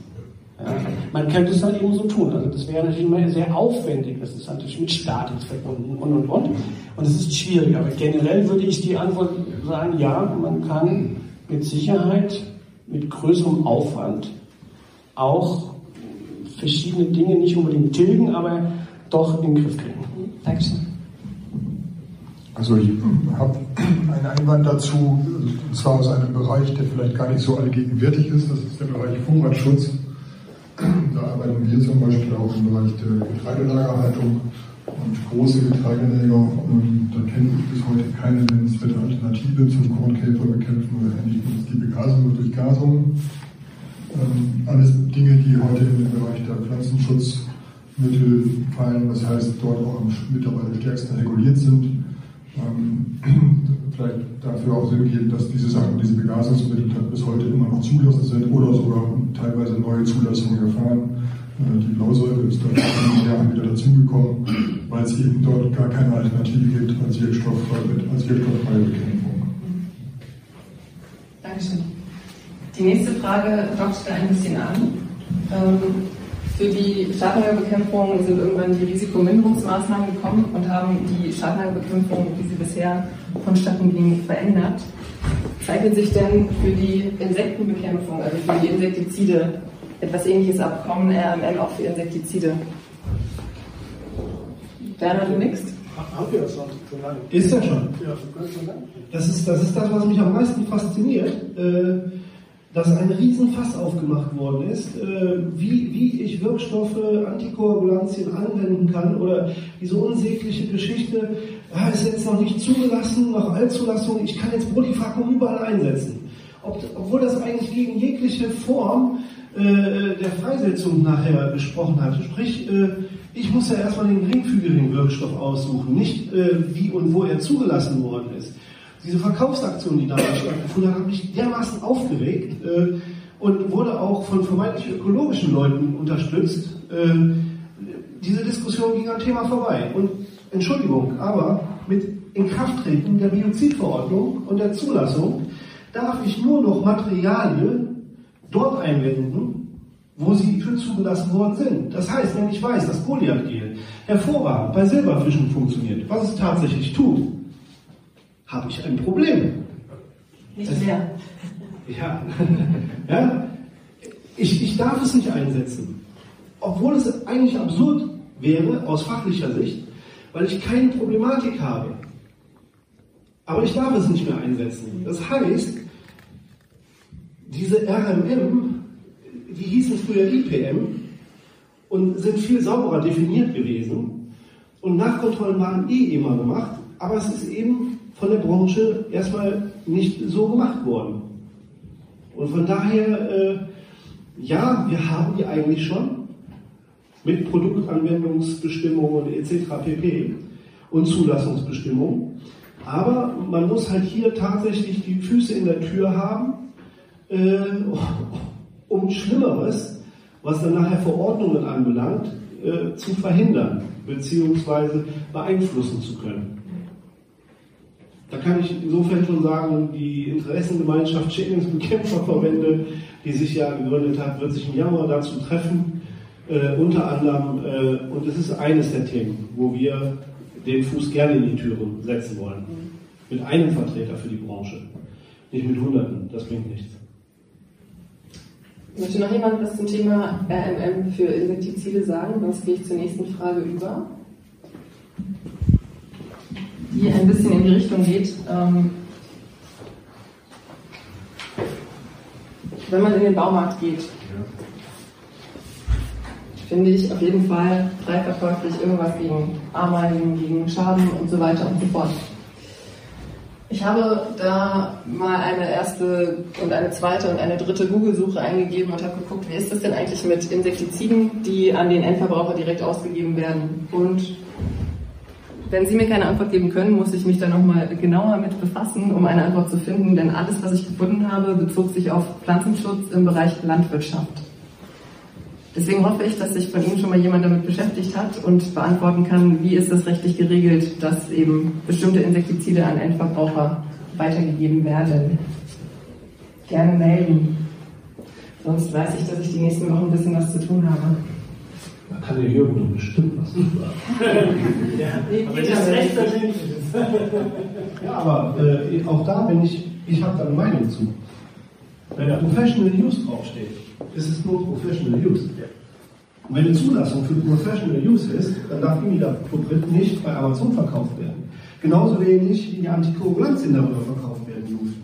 Ja. Man könnte es halt eben so tun. Also das wäre natürlich immer sehr aufwendig. Das ist natürlich mit Statik verbunden und und und. Und es ist schwierig. Aber generell würde ich die Antwort sagen, ja, man kann mit Sicherheit, mit größerem Aufwand auch verschiedene Dinge nicht unbedingt tilgen, aber doch in den Griff kriegen. Dankeschön. Also ich habe einen Einwand dazu, und zwar aus einem Bereich, der vielleicht gar nicht so allgegenwärtig ist, das ist der Bereich Vorratsschutz. Da arbeiten wir zum Beispiel auch im Bereich der Getreidelagerhaltung und große Getreideläger. Und da kenne ich bis heute keine nennenswerte Alternative zum Kornkäferbekämpfen oder ähnlichem. Die Begasung durch Gasung. Ähm, alles Dinge, die heute in den Bereich der Pflanzenschutzmittel fallen, das heißt dort auch mittlerweile stärksten reguliert sind. Vielleicht dafür auch Sinn geben, dass diese Sachen, diese Begasungsmittel bis heute immer noch zulassen sind oder sogar teilweise neue Zulassungen erfahren. Äh, die Blausäure ist dann in den Jahren wieder dazugekommen, weil es eben dort gar keine Alternative gibt als wirkstofffreie Bekämpfung. Dankeschön. Die nächste Frage dockt da ein bisschen an. Ähm, für die Schadmangelsbekämpfung sind irgendwann die Risikominderungsmaßnahmen gekommen und haben die Schadmangelbekämpfung, wie sie bisher vonstatten ging, verändert. Zeichnet sich denn für die Insektenbekämpfung, also für die Insektizide, etwas ähnliches Abkommen RMM auch für Insektizide? Werner, du nix? Haben wir das schon, schon lange. Ist ja schon. Ja, schon lange. Das ist, das ist das, was mich am meisten fasziniert. Äh, dass ein Riesenfass aufgemacht worden ist, äh, wie, wie ich Wirkstoffe, Antikoagulantien anwenden kann oder diese unsägliche Geschichte, ja, ist jetzt noch nicht zugelassen, noch Allzulassung, ich kann jetzt Protifacum überall einsetzen. Ob, obwohl das eigentlich gegen jegliche Form äh, der Freisetzung nachher gesprochen hat. Sprich, äh, ich muss ja erstmal den geringfügigen Wirkstoff aussuchen, nicht äh, wie und wo er zugelassen worden ist. Diese Verkaufsaktion, die damals stattgefunden hat, hat mich dermaßen aufgeregt äh, und wurde auch von vermeintlich ökologischen Leuten unterstützt. Äh, diese Diskussion ging am Thema vorbei. Und Entschuldigung, aber mit Inkrafttreten der Biozidverordnung und der Zulassung darf ich nur noch Materialien dort einwenden, wo sie für zugelassen worden sind. Das heißt, wenn ich weiß, dass Polyadgel hervorragend bei Silberfischen funktioniert, was es tatsächlich tut, habe ich ein Problem. Nicht mehr. Ja. ja? Ich, ich darf es nicht einsetzen. Obwohl es eigentlich absurd wäre aus fachlicher Sicht, weil ich keine Problematik habe. Aber ich darf es nicht mehr einsetzen. Das heißt, diese RMM, die hießen früher IPM und sind viel sauberer definiert gewesen. Und Nachkontrollen waren eh immer gemacht, aber es ist eben von der Branche erstmal nicht so gemacht worden. Und von daher, äh, ja, wir haben die eigentlich schon mit Produktanwendungsbestimmungen etc. pp. und Zulassungsbestimmungen. Aber man muss halt hier tatsächlich die Füße in der Tür haben, äh, um Schlimmeres, was dann nachher Verordnungen anbelangt, äh, zu verhindern bzw. beeinflussen zu können. Da kann ich insofern schon sagen, die Interessengemeinschaft Schädlingsbekämpferverbände, die sich ja gegründet hat, wird sich im Januar dazu treffen, äh, unter anderem, äh, und es ist eines der Themen, wo wir den Fuß gerne in die Türen setzen wollen. Mit einem Vertreter für die Branche, nicht mit Hunderten, das bringt nichts. Möchte noch jemand was zum Thema RMM für Insektizide sagen? Sonst gehe ich zur nächsten Frage über. Die ein bisschen in die Richtung geht. Ähm, wenn man in den Baumarkt geht, finde ich auf jeden Fall frei verkäuflich irgendwas gegen Ameisen, gegen Schaden und so weiter und so fort. Ich habe da mal eine erste und eine zweite und eine dritte Google-Suche eingegeben und habe geguckt, wie ist das denn eigentlich mit Insektiziden, die an den Endverbraucher direkt ausgegeben werden. Und wenn Sie mir keine Antwort geben können, muss ich mich da nochmal genauer mit befassen, um eine Antwort zu finden, denn alles, was ich gefunden habe, bezog sich auf Pflanzenschutz im Bereich Landwirtschaft. Deswegen hoffe ich, dass sich von Ihnen schon mal jemand damit beschäftigt hat und beantworten kann, wie ist das rechtlich geregelt, dass eben bestimmte Insektizide an Endverbraucher weitergegeben werden. Gerne melden. Sonst weiß ich, dass ich die nächsten Wochen ein bisschen was zu tun habe. Da kann der Jürgen doch bestimmt was zu sagen. ja, aber das ist recht Ja, aber äh, auch da bin ich, ich habe da eine Meinung zu. Wenn da Professional Use draufsteht, ist es nur Professional Use. Und wenn eine Zulassung für Professional Use ist, dann darf Imidacloprid nicht bei Amazon verkauft werden. Genauso wenig wie die Antikoagulantien darüber verkauft werden dürfen.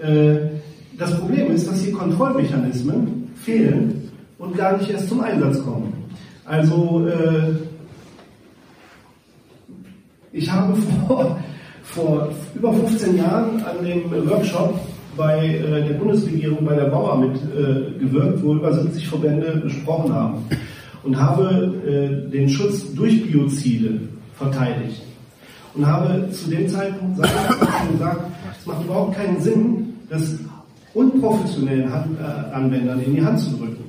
Äh, das Problem ist, dass hier Kontrollmechanismen fehlen und gar nicht erst zum Einsatz kommen. Also äh, ich habe vor, vor über 15 Jahren an dem Workshop bei äh, der Bundesregierung, bei der Bauer mitgewirkt, äh, wo über 70 Verbände gesprochen haben und habe äh, den Schutz durch Biozide verteidigt und habe zu dem Zeitpunkt gesagt, es macht überhaupt keinen Sinn, das unprofessionellen äh, Anwendern in die Hand zu drücken.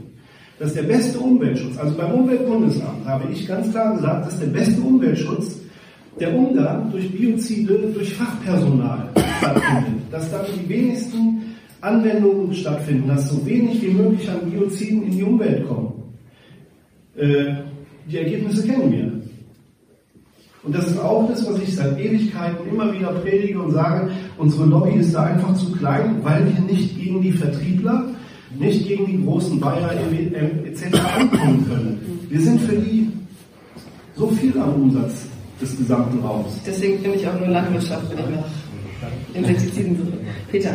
Das ist der beste Umweltschutz. Also beim Umweltbundesamt habe ich ganz klar gesagt, das ist der beste Umweltschutz, der Umgang durch Biozide, durch Fachpersonal stattfindet, dass dann die wenigsten Anwendungen stattfinden, dass so wenig wie möglich an Bioziden in die Umwelt kommen. Äh, die Ergebnisse kennen wir. Und das ist auch das, was ich seit Ewigkeiten immer wieder predige und sage, unsere Lobby ist da einfach zu klein, weil wir nicht gegen die Vertriebler, nicht gegen die großen Bayer etc. ankommen können. Wir sind für die so viel am Umsatz des gesamten Raums. Deswegen finde ich auch nur Landwirtschaft, wenn ich nach Insektiziden suche. Peter.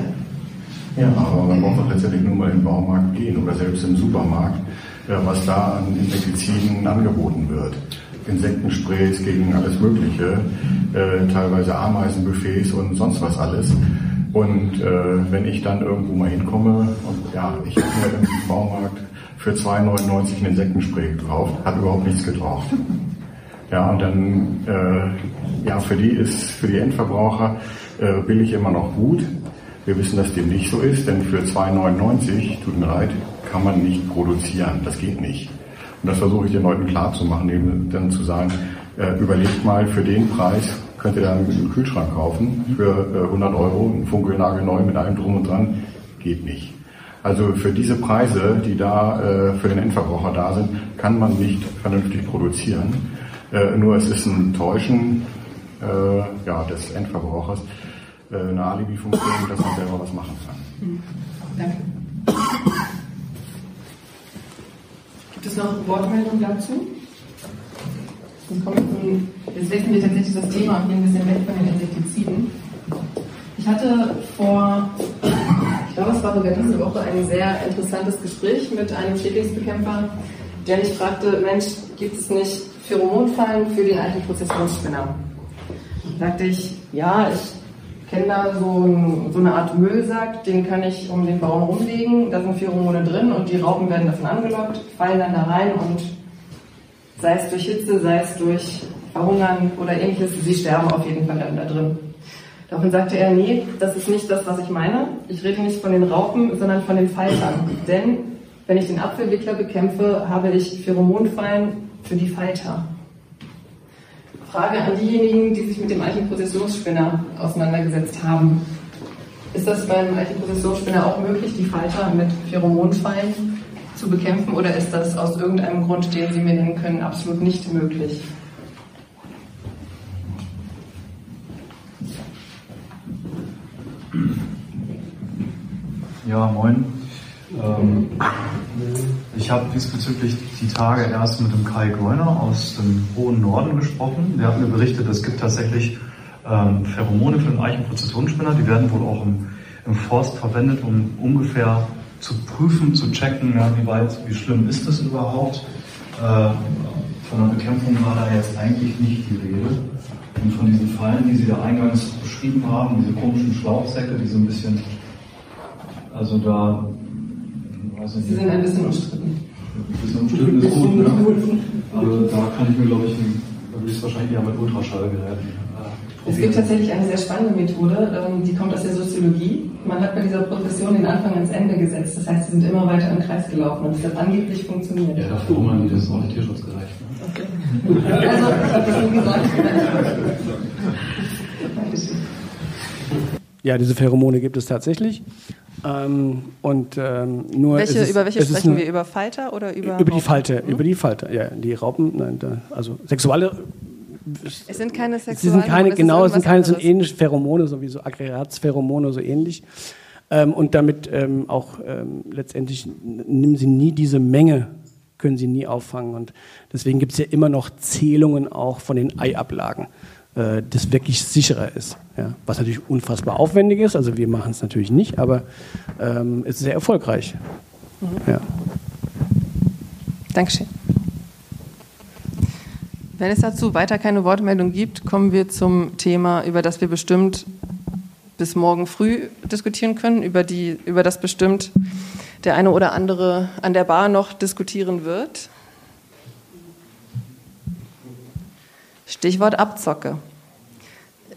Ja, aber man braucht doch letztendlich nur mal in den Baumarkt gehen oder selbst im Supermarkt, was da an Insektiziden angeboten wird. Insektensprays gegen alles Mögliche, äh, teilweise Ameisenbuffets und sonst was alles. Und äh, wenn ich dann irgendwo mal hinkomme und ja, ich habe mir im Baumarkt für 2,99 ein Insektenspray gekauft, hat überhaupt nichts gebraucht. Ja, und dann, äh, ja, für die ist, für die Endverbraucher äh, billig immer noch gut. Wir wissen, dass dem nicht so ist, denn für 2,99, tut mir leid, kann man nicht produzieren. Das geht nicht. Und das versuche ich den Leuten klarzumachen, eben dann zu sagen, äh, überlegt mal, für den Preis könnt ihr dann einen Kühlschrank kaufen, für äh, 100 Euro, ein funkelnagelneu mit allem drum und dran, geht nicht. Also für diese Preise, die da äh, für den Endverbraucher da sind, kann man nicht vernünftig produzieren. Äh, nur es ist ein Täuschen äh, ja, des Endverbrauchers, äh, eine Alibi-Funktion, dass man selber was machen kann. Mhm. Danke. Gibt es noch Wortmeldungen dazu? Jetzt wechseln wir tatsächlich das Thema und gehen ein bisschen weg von den Insektiziden. Ich hatte vor, ich glaube, es war sogar diese Woche, ein sehr interessantes Gespräch mit einem Schädlingsbekämpfer, der mich fragte, Mensch, gibt es nicht Pheromonfallen für den alten Prozessionsspinner. Sagte ich, ja, ich kenne da so, ein, so, eine Art Müllsack, den kann ich um den Baum rumlegen, da sind Pheromone drin und die Raupen werden davon angelockt, fallen dann da rein und sei es durch Hitze, sei es durch verhungern oder ähnliches, sie sterben auf jeden Fall dann da drin. Daraufhin sagte er, nee, das ist nicht das, was ich meine. Ich rede nicht von den Raupen, sondern von den Faltern. Denn wenn ich den Apfelwickler bekämpfe, habe ich Pheromonfallen für die Falter. Frage an diejenigen, die sich mit dem Eichenprozessionsspinner auseinandergesetzt haben. Ist das beim Eichenprozessionsspinner auch möglich, die Falter mit Pheromonfallen zu bekämpfen oder ist das aus irgendeinem Grund, den Sie mir nennen können, absolut nicht möglich? Ja, moin. Ähm, ich habe diesbezüglich die Tage erst mit dem Kai Gröner aus dem hohen Norden gesprochen. Der hat mir berichtet, es gibt tatsächlich ähm, Pheromone für den Eichenprozessionsspinner. Die werden wohl auch im, im, Forst verwendet, um ungefähr zu prüfen, zu checken, ja, wie weit, wie schlimm ist das überhaupt. Äh, von der Bekämpfung war da jetzt eigentlich nicht die Rede. Und von diesen Fallen, die Sie da eingangs beschrieben haben, diese komischen Schlauchsäcke, die so ein bisschen, also da Sie sind ein bisschen umstritten. Ein bisschen umstritten ist gut, ne? Also da kann ich mir, glaube ich, da würde ich es wahrscheinlich eher mit Ultraschallgeräten. Äh, es gibt tatsächlich eine sehr spannende Methode, ähm, die kommt aus der Soziologie. Man hat bei dieser Progression den Anfang ans Ende gesetzt. Das heißt, sie sind immer weiter im Kreis gelaufen und es hat angeblich funktioniert. Ja, dafür man die das auch nicht tierschutzgerecht. Okay. Also, ich habe das nur gesagt. Ja, diese Pheromone gibt es tatsächlich. Ähm, und ähm, nur welche, ist, über welche sprechen eine, wir? Über Falter oder über Über die Falter, hm? über die Falter, ja. Die Raupen, nein, da, also sexuelle. Es sind keine sexuellen. Sie sind keine, genau, es sind keine, sind ähnliche Pheromone, sowieso Aggregatspheromone, so ähnlich. Ähm, und damit ähm, auch ähm, letztendlich nehmen sie nie diese Menge, können sie nie auffangen. Und deswegen gibt es ja immer noch Zählungen auch von den Eiablagen äh, das wirklich sicherer ist. Ja? Was natürlich unfassbar aufwendig ist, also wir machen es natürlich nicht, aber ähm, es ist sehr erfolgreich. Mhm. Ja. Dankeschön. Wenn es dazu weiter keine Wortmeldung gibt, kommen wir zum Thema, über das wir bestimmt bis morgen früh diskutieren können, über, die, über das bestimmt der eine oder andere an der Bar noch diskutieren wird. Stichwort Abzocke.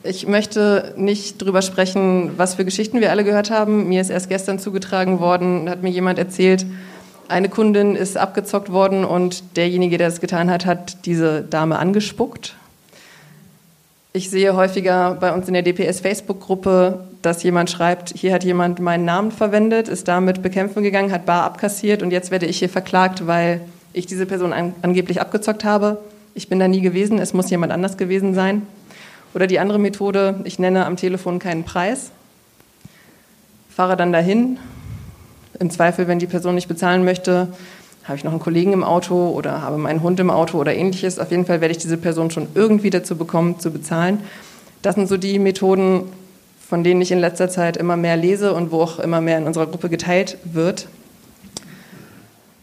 Ich möchte nicht darüber sprechen, was für Geschichten wir alle gehört haben. Mir ist erst gestern zugetragen worden, hat mir jemand erzählt, eine Kundin ist abgezockt worden und derjenige, der es getan hat, hat diese Dame angespuckt. Ich sehe häufiger bei uns in der DPS-Facebook-Gruppe, dass jemand schreibt, hier hat jemand meinen Namen verwendet, ist damit bekämpfen gegangen, hat bar abkassiert und jetzt werde ich hier verklagt, weil ich diese Person an, angeblich abgezockt habe. Ich bin da nie gewesen, es muss jemand anders gewesen sein. Oder die andere Methode, ich nenne am Telefon keinen Preis, fahre dann dahin. Im Zweifel, wenn die Person nicht bezahlen möchte, habe ich noch einen Kollegen im Auto oder habe meinen Hund im Auto oder ähnliches. Auf jeden Fall werde ich diese Person schon irgendwie dazu bekommen, zu bezahlen. Das sind so die Methoden, von denen ich in letzter Zeit immer mehr lese und wo auch immer mehr in unserer Gruppe geteilt wird.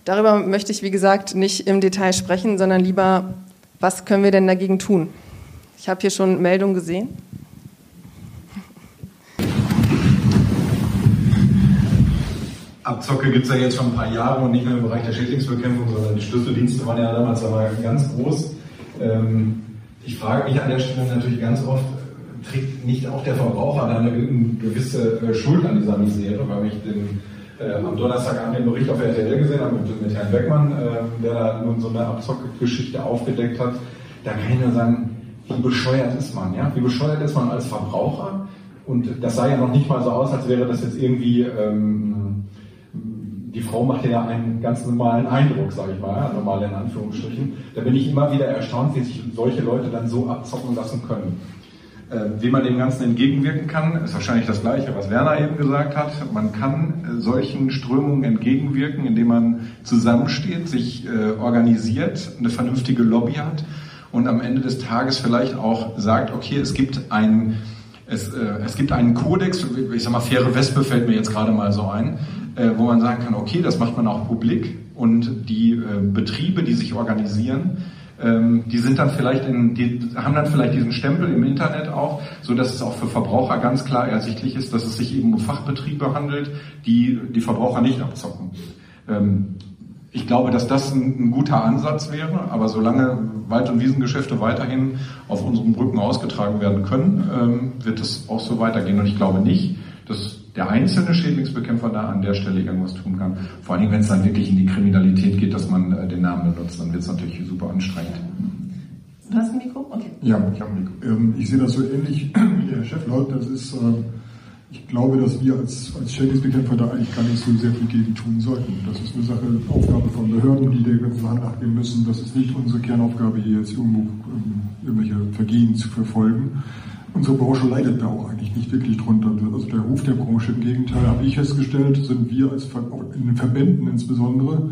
Darüber möchte ich, wie gesagt, nicht im Detail sprechen, sondern lieber, was können wir denn dagegen tun? Ich habe hier schon Meldungen gesehen. Abzocke gibt es ja jetzt schon ein paar Jahre und nicht nur im Bereich der Schädlingsbekämpfung, sondern die Schlüsseldienste waren ja damals aber ganz groß. Ähm, ich frage mich an der Stelle natürlich ganz oft, trägt nicht auch der Verbraucher da eine gewisse äh, Schuld an dieser Misere, weil ich den, äh, am Donnerstagabend den Bericht auf RTL gesehen habe mit, mit Herrn Beckmann, äh, der da nun so eine Abzockgeschichte aufgedeckt hat. Da kann ich nur sagen, wie bescheuert ist man, ja? Wie bescheuert ist man als Verbraucher? Und das sah ja noch nicht mal so aus, als wäre das jetzt irgendwie, ähm, die Frau macht ja einen ganz normalen Eindruck, sage ich mal, normal in Anführungsstrichen. Da bin ich immer wieder erstaunt, wie sich solche Leute dann so abzocken lassen können. Äh, wie man dem Ganzen entgegenwirken kann, ist wahrscheinlich das Gleiche, was Werner eben gesagt hat. Man kann äh, solchen Strömungen entgegenwirken, indem man zusammensteht, sich äh, organisiert, eine vernünftige Lobby hat und am Ende des Tages vielleicht auch sagt, okay, es gibt ein es, äh, es gibt einen Kodex, ich sag mal, faire Wespe fällt mir jetzt gerade mal so ein, äh, wo man sagen kann, okay, das macht man auch publik und die äh, Betriebe, die sich organisieren, ähm, die sind dann vielleicht in, die haben dann vielleicht diesen Stempel im Internet auch, so dass es auch für Verbraucher ganz klar ersichtlich ist, dass es sich eben um Fachbetriebe handelt, die die Verbraucher nicht abzocken. Ähm, ich glaube, dass das ein, ein, guter Ansatz wäre, aber solange Wald- und Wiesengeschäfte weiterhin auf unseren Brücken ausgetragen werden können, ähm, wird es auch so weitergehen. Und ich glaube nicht, dass der einzelne Schädlingsbekämpfer da an der Stelle irgendwas tun kann. Vor allem, wenn es dann wirklich in die Kriminalität geht, dass man äh, den Namen benutzt, dann wird es natürlich super anstrengend. Du hast ein Mikro? Okay. Ja, ich habe ein Mikro. Ähm, ich sehe das so ähnlich wie der Herr Cheflaut. Das ist, äh, ich glaube, dass wir als, als Schädlingsbekämpfer da eigentlich gar nicht so sehr viel gegen tun sollten. Das ist eine Sache, Aufgabe von Behörden, die der ganzen Hand nachgehen müssen. Das ist nicht unsere Kernaufgabe, hier jetzt irgendwo ähm, irgendwelche Vergehen zu verfolgen. Unsere Branche leidet da auch eigentlich nicht wirklich drunter. Also der Ruf der Branche im Gegenteil, habe ich festgestellt, sind wir als Ver in den Verbänden insbesondere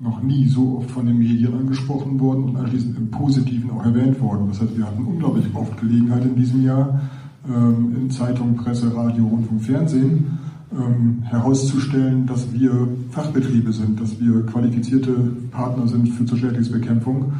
noch nie so oft von den Medien angesprochen worden und anschließend im Positiven auch erwähnt worden. Das heißt, wir hatten unglaublich oft Gelegenheit in diesem Jahr, ähm, in Zeitung, Presse, Radio, Rundfunk, Fernsehen ähm, herauszustellen, dass wir Fachbetriebe sind, dass wir qualifizierte Partner sind für zur.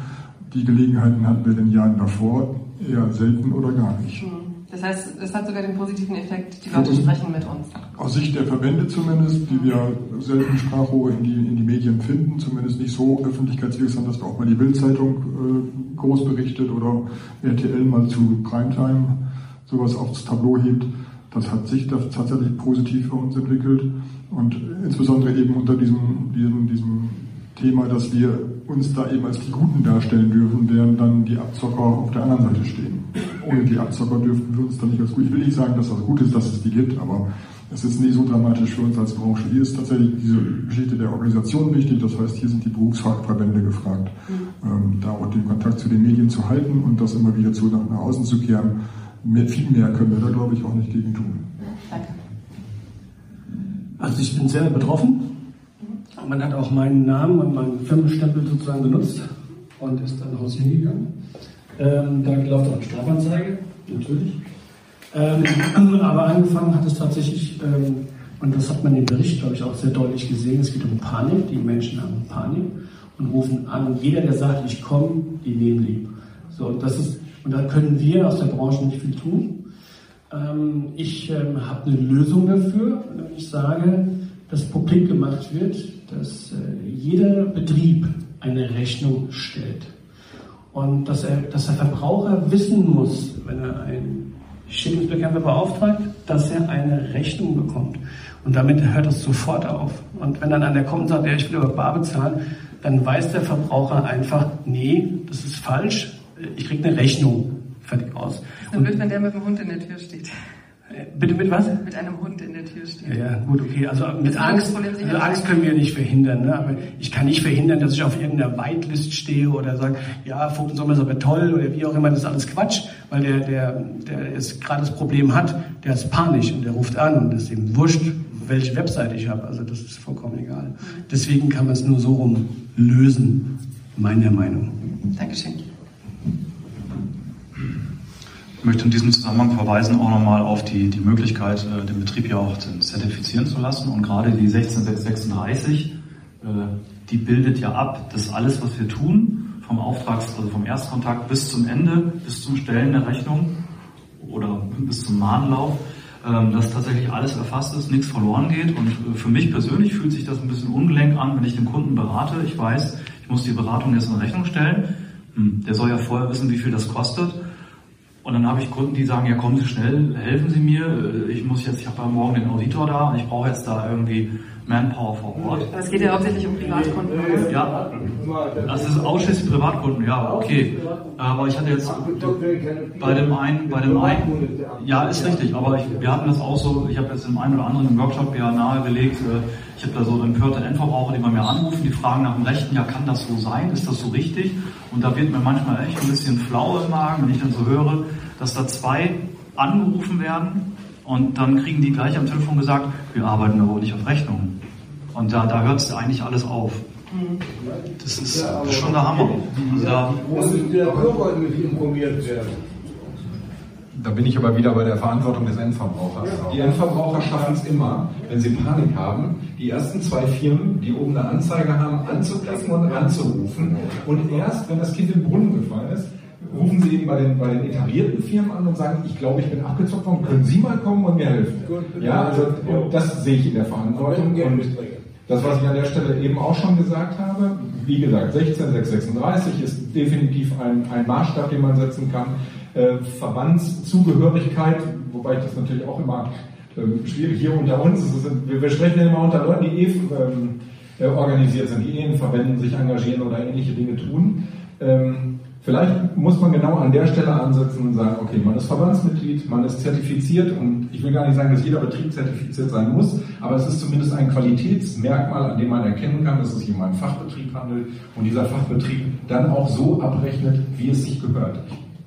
Die Gelegenheiten hatten wir in den Jahren davor eher selten oder gar nicht. Hm. Das heißt, es hat sogar den positiven Effekt, die Leute sprechen mit uns. Aus Sicht der Verbände zumindest, die wir selten Sprachrohre in die, in die Medien finden, zumindest nicht so öffentlichkeitswirksam, dass wir auch mal die Bildzeitung äh, groß berichtet oder RTL mal zu Primetime sowas aufs Tableau hebt. Das hat sich das tatsächlich positiv für uns entwickelt und insbesondere eben unter diesem, diesem, diesem Thema, dass wir uns da eben als die Guten darstellen dürfen, während dann die Abzocker auf der anderen Seite stehen. Ohne die Abzocker dürften wir uns dann nicht als gut. Ich will nicht sagen, dass das gut ist, dass es die gibt, aber es ist nicht so dramatisch für uns als Branche. Hier ist tatsächlich diese Geschichte der Organisation wichtig. Das heißt, hier sind die Berufsverbände gefragt, mhm. ähm, da auch den Kontakt zu den Medien zu halten und das immer wieder zu, nach, außen zu kehren. Mehr, viel mehr können wir da, glaube ich, auch nicht gegen tun. Danke. Also ich bin selber betroffen man hat auch meinen Namen und meinen Firmenstempel sozusagen benutzt und ist dann Haus hingegangen. Ähm, da läuft auch eine Strafanzeige, natürlich. Ähm, aber angefangen hat es tatsächlich, ähm, und das hat man im Bericht, glaube ich, auch sehr deutlich gesehen, es geht um Panik. Die Menschen haben Panik und rufen an. Und jeder, der sagt, ich komme, die nehmen lieb. So, und, das ist, und da können wir aus der Branche nicht viel tun. Ähm, ich ähm, habe eine Lösung dafür, wenn ich sage, dass publik gemacht wird, dass äh, jeder Betrieb eine Rechnung stellt. Und dass, er, dass der Verbraucher wissen muss, wenn er einen Schädlingsbekämpfer beauftragt, dass er eine Rechnung bekommt. Und damit hört es sofort auf. Und wenn dann einer kommt und sagt, ja, ich will aber bar bezahlen, dann weiß der Verbraucher einfach, nee, das ist falsch, ich kriege eine Rechnung fertig aus. Dann wird, wenn der mit dem Hund in der Tür steht. Bitte mit was? Mit einem Hund in der Tür steht. Ja, gut, okay. Also mit Angst, also Angst können wir nicht verhindern. Ne? Aber ich kann nicht verhindern, dass ich auf irgendeiner Whitelist stehe oder sage, ja, Vogelsommer ist aber toll oder wie auch immer. Das ist alles Quatsch, weil der, der, der jetzt gerade das Problem hat, der ist panisch und der ruft an und ist ihm wurscht, welche Webseite ich habe. Also das ist vollkommen egal. Deswegen kann man es nur so rum lösen, meiner Meinung. Dankeschön. Ich möchte in diesem Zusammenhang verweisen auch nochmal auf die, die Möglichkeit, äh, den Betrieb ja auch zertifizieren zu lassen. Und gerade die 16636, äh, die bildet ja ab, dass alles, was wir tun, vom Auftrags-, also vom Erstkontakt bis zum Ende, bis zum Stellen der Rechnung oder bis zum Mahnlauf, ähm, dass tatsächlich alles erfasst ist, nichts verloren geht. Und äh, für mich persönlich fühlt sich das ein bisschen ungelenk an, wenn ich den Kunden berate. Ich weiß, ich muss die Beratung jetzt in Rechnung stellen. Hm, der soll ja vorher wissen, wie viel das kostet. Und dann habe ich Kunden, die sagen, ja kommen Sie schnell, helfen Sie mir, ich muss jetzt, ich habe ja morgen den Auditor da und ich brauche jetzt da irgendwie Manpower vor Ort. Es geht ja hauptsächlich um Privatkunden. Ja, das ist ausschließlich Privatkunden, ja, okay. Aber ich hatte jetzt bei dem einen, bei dem einen, ja, ist richtig, aber ich, wir hatten das auch so, ich habe jetzt im einen oder anderen Workshop ja nahegelegt, äh, ich habe da so empörte Endverbraucher, die bei mir anrufen, die fragen nach dem Rechten, ja, kann das so sein, ist das so richtig? Und da wird mir manchmal echt ein bisschen flau im Magen, wenn ich dann so höre, dass da zwei angerufen werden und dann kriegen die gleich am Telefon gesagt, wir arbeiten aber nicht auf Rechnung. Und da, da hört es eigentlich alles auf. Das ist, das ist schon der Hammer. Also da, da bin ich aber wieder bei der Verantwortung des Endverbrauchers. Die Endverbraucher schaffen es immer, wenn sie Panik haben, die ersten zwei Firmen, die oben eine Anzeige haben, anzuklicken und anzurufen. Und erst, wenn das Kind im Brunnen gefallen ist, rufen Sie eben bei den, bei den etablierten Firmen an und sagen, ich glaube, ich bin abgezockt worden, können Sie mal kommen und mir helfen? Ja, also das sehe ich in der Verantwortung. Und Das, was ich an der Stelle eben auch schon gesagt habe, wie gesagt, 16636 ist definitiv ein, ein Maßstab, den man setzen kann. Äh, Verbandszugehörigkeit, wobei ich das natürlich auch immer äh, schwierig hier unter uns, ist, wir, wir sprechen ja immer unter Leuten, die eh ähm, äh, organisiert sind, die eh in Verbänden sich engagieren oder ähnliche Dinge tun. Ähm, Vielleicht muss man genau an der Stelle ansetzen und sagen, okay, man ist Verbandsmitglied, man ist zertifiziert und ich will gar nicht sagen, dass jeder Betrieb zertifiziert sein muss, aber es ist zumindest ein Qualitätsmerkmal, an dem man erkennen kann, dass es sich um einen Fachbetrieb handelt und dieser Fachbetrieb dann auch so abrechnet, wie es sich gehört.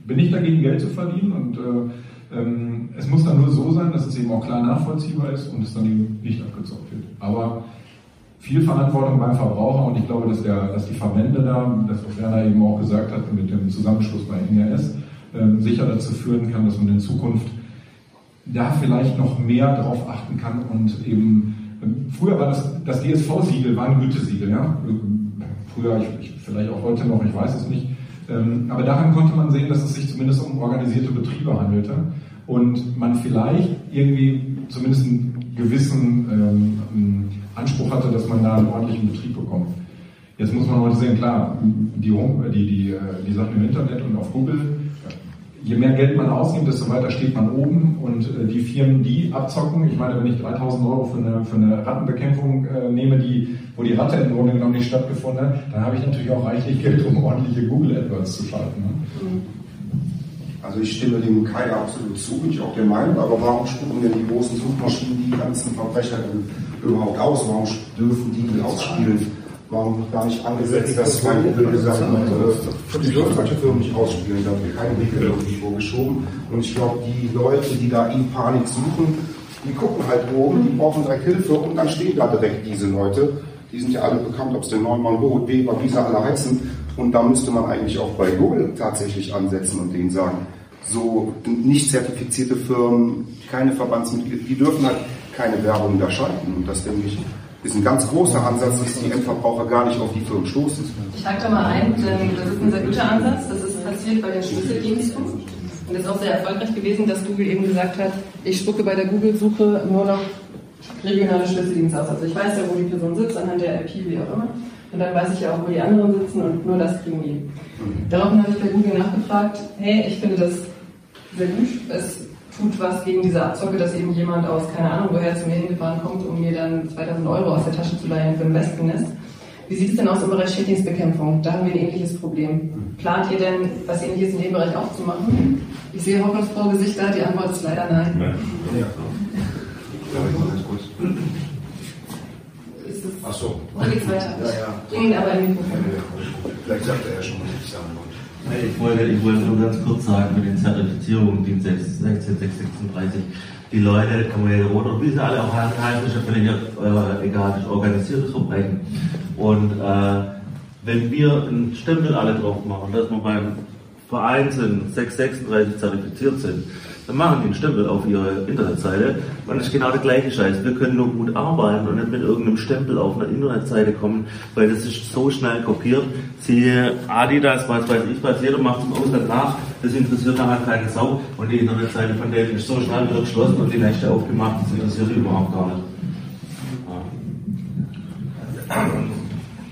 Ich bin nicht dagegen, Geld zu verdienen und äh, ähm, es muss dann nur so sein, dass es eben auch klar nachvollziehbar ist und es dann eben nicht abgezockt wird. Aber viel Verantwortung beim Verbraucher und ich glaube, dass, der, dass die Verbände da, das was Werner eben auch gesagt hat mit dem Zusammenschluss bei NRS, äh, sicher dazu führen kann, dass man in Zukunft da vielleicht noch mehr darauf achten kann und eben, äh, früher war das, das DSV-Siegel war ein Gütesiegel, ja, früher, ich, ich, vielleicht auch heute noch, ich weiß es nicht, ähm, aber daran konnte man sehen, dass es sich zumindest um organisierte Betriebe handelte und man vielleicht irgendwie zumindest einen gewissen ähm, Anspruch hatte, dass man da einen ordentlichen Betrieb bekommt. Jetzt muss man heute sehen, klar, die, die, die, äh, die Sachen im Internet und auf Google, je mehr Geld man ausgibt, desto weiter steht man oben und äh, die Firmen, die abzocken, ich meine, wenn ich 3000 Euro für eine, für eine Rattenbekämpfung äh, nehme, die, wo die Ratte im Grunde genommen nicht stattgefunden hat, dann habe ich natürlich auch reichlich Geld, um ordentliche Google AdWords zu schalten. Ne? Also ich stimme dem Kai absolut zu, bin ich auch der Meinung, aber warum spucken denn die großen Suchmaschinen die ganzen Verbrecher überhaupt aus? Warum dürfen die ausspielen? Warum gar nicht angesetzt, dass Google gesagt hat, die dürfen solche Firmen nicht ausspielen, da wird kein Weg irgendwie vorgeschoben. Und ich glaube, die Leute, die da in Panik suchen, die gucken halt oben, die brauchen direkt Hilfe und dann stehen da direkt diese Leute. Die sind ja alle bekannt, ob es der Neumann, Roth, Weber, wie sie alle heißen. Und da müsste man eigentlich auch bei Google tatsächlich ansetzen und denen sagen, so nicht zertifizierte Firmen, keine Verbandsmitglieder, die dürfen halt keine Werbung da schalten. Und das denke ich ist ein ganz großer Ansatz, dass die Endverbraucher gar nicht auf die Firmen stoßen. Ich hake da mal ein, denn das ist ein sehr guter Ansatz. Das ist passiert bei den Schlüsseldiensten. Und es ist auch sehr erfolgreich gewesen, dass Google eben gesagt hat, ich spucke bei der Google-Suche nur noch regionale Schlüsseldienste aus. Also ich weiß ja, wo die Person sitzt, anhand der IP, wie auch immer. Und dann weiß ich ja auch, wo die anderen sitzen und nur das kriegen die. Mhm. Daraufhin habe ich bei Google nachgefragt, hey, ich finde das sehr gut. Es tut was gegen diese Abzocke, dass eben jemand aus, keine Ahnung, woher zu mir hingefahren kommt, um mir dann 2000 Euro aus der Tasche zu leihen für ein Wespennest. Wie sieht es denn aus im Bereich Schädlingsbekämpfung? Da haben wir ein ähnliches Problem. Plant ihr denn, was ähnliches in dem Bereich auch zu machen? Ich sehe hoffnungsfrohe Gesichter, die Antwort ist leider nein. Ja. ja. Ist Ach so. Wo geht's weiter? Ja, ja. Aber in Mikrofon. Vielleicht sagt er ja schon, was ich sagen wollte. Ich wollte, ich wollte nur ganz kurz sagen mit den Zertifizierungen, die 16636. Die Leute, kann man ja oder wie sie alle auch heißen, ist ja völlig äh, egal, das organisiertes Verbrechen. Und äh, wenn wir einen Stempel alle drauf machen, dass wir beim Verein sind, 636 zertifiziert sind, dann machen die einen Stempel auf ihre Internetseite und das ist genau der gleiche Scheiß. Wir können nur gut arbeiten und nicht mit irgendeinem Stempel auf einer Internetseite kommen, weil das ist so schnell kopiert. Siehe Adidas, was weiß ich was, jeder macht zum Ausland nach, das interessiert nachher keine Sau und die Internetseite von denen ist so schnell wieder geschlossen und die nächste aufgemacht, das interessiert überhaupt gar nicht.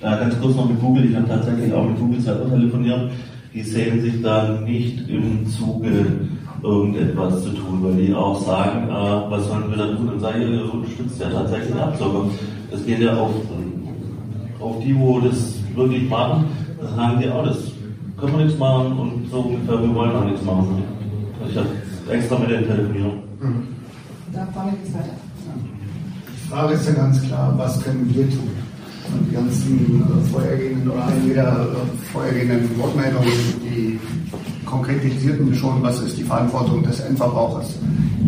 Ja. ganz kurz noch mit Google, ich habe tatsächlich auch mit Google selber telefoniert. Die sehen sich da nicht im Zuge irgendetwas zu tun, weil die auch sagen, äh, was sollen wir da tun? Dann sage ich, ihr unterstützt ja tatsächlich Abzocker. Es geht ja auf, auf die, wo das wirklich machen, das sagen die auch, das können wir nichts machen und so ungefähr, wir wollen auch nichts machen. Ich habe extra mit denen telefoniert. Da vorne geht's weiter. Die Frage ist ja ganz klar, was können wir tun? Die ganzen vorhergehenden oder einige äh, vorhergehenden Wortmeldungen, die konkretisierten schon, was ist die Verantwortung des Endverbrauchers.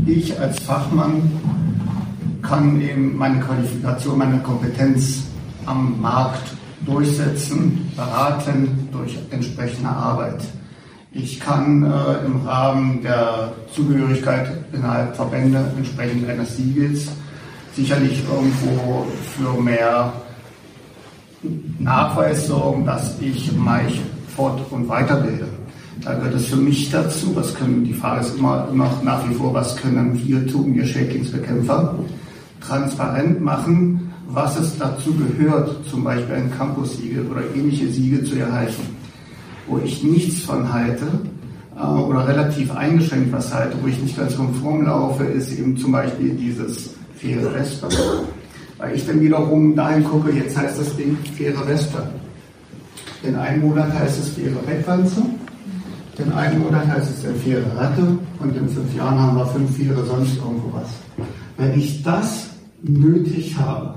Ich als Fachmann kann eben meine Qualifikation, meine Kompetenz am Markt durchsetzen, beraten durch entsprechende Arbeit. Ich kann äh, im Rahmen der Zugehörigkeit innerhalb Verbände entsprechend eines Siegels sicherlich irgendwo für mehr Nachweis sorgen, dass ich mich fort- und weiterbilde. Da gehört es für mich dazu, was können, die Frage ist immer noch nach wie vor, was können wir tun, wir Schädlingsbekämpfer, transparent machen, was es dazu gehört, zum Beispiel ein Campus-Siegel oder ähnliche Siegel zu erhalten. Wo ich nichts von halte äh, oder relativ eingeschränkt was halte, wo ich nicht ganz konform laufe, ist eben zum Beispiel dieses faire Weste. Weil ich dann wiederum dahin gucke, jetzt heißt das Ding faire Weste. In einem Monat heißt es faire Bettwanze, in einem Monat heißt es faire Ratte und in fünf Jahren haben wir fünf faire sonst irgendwo was. Wenn ich das nötig habe,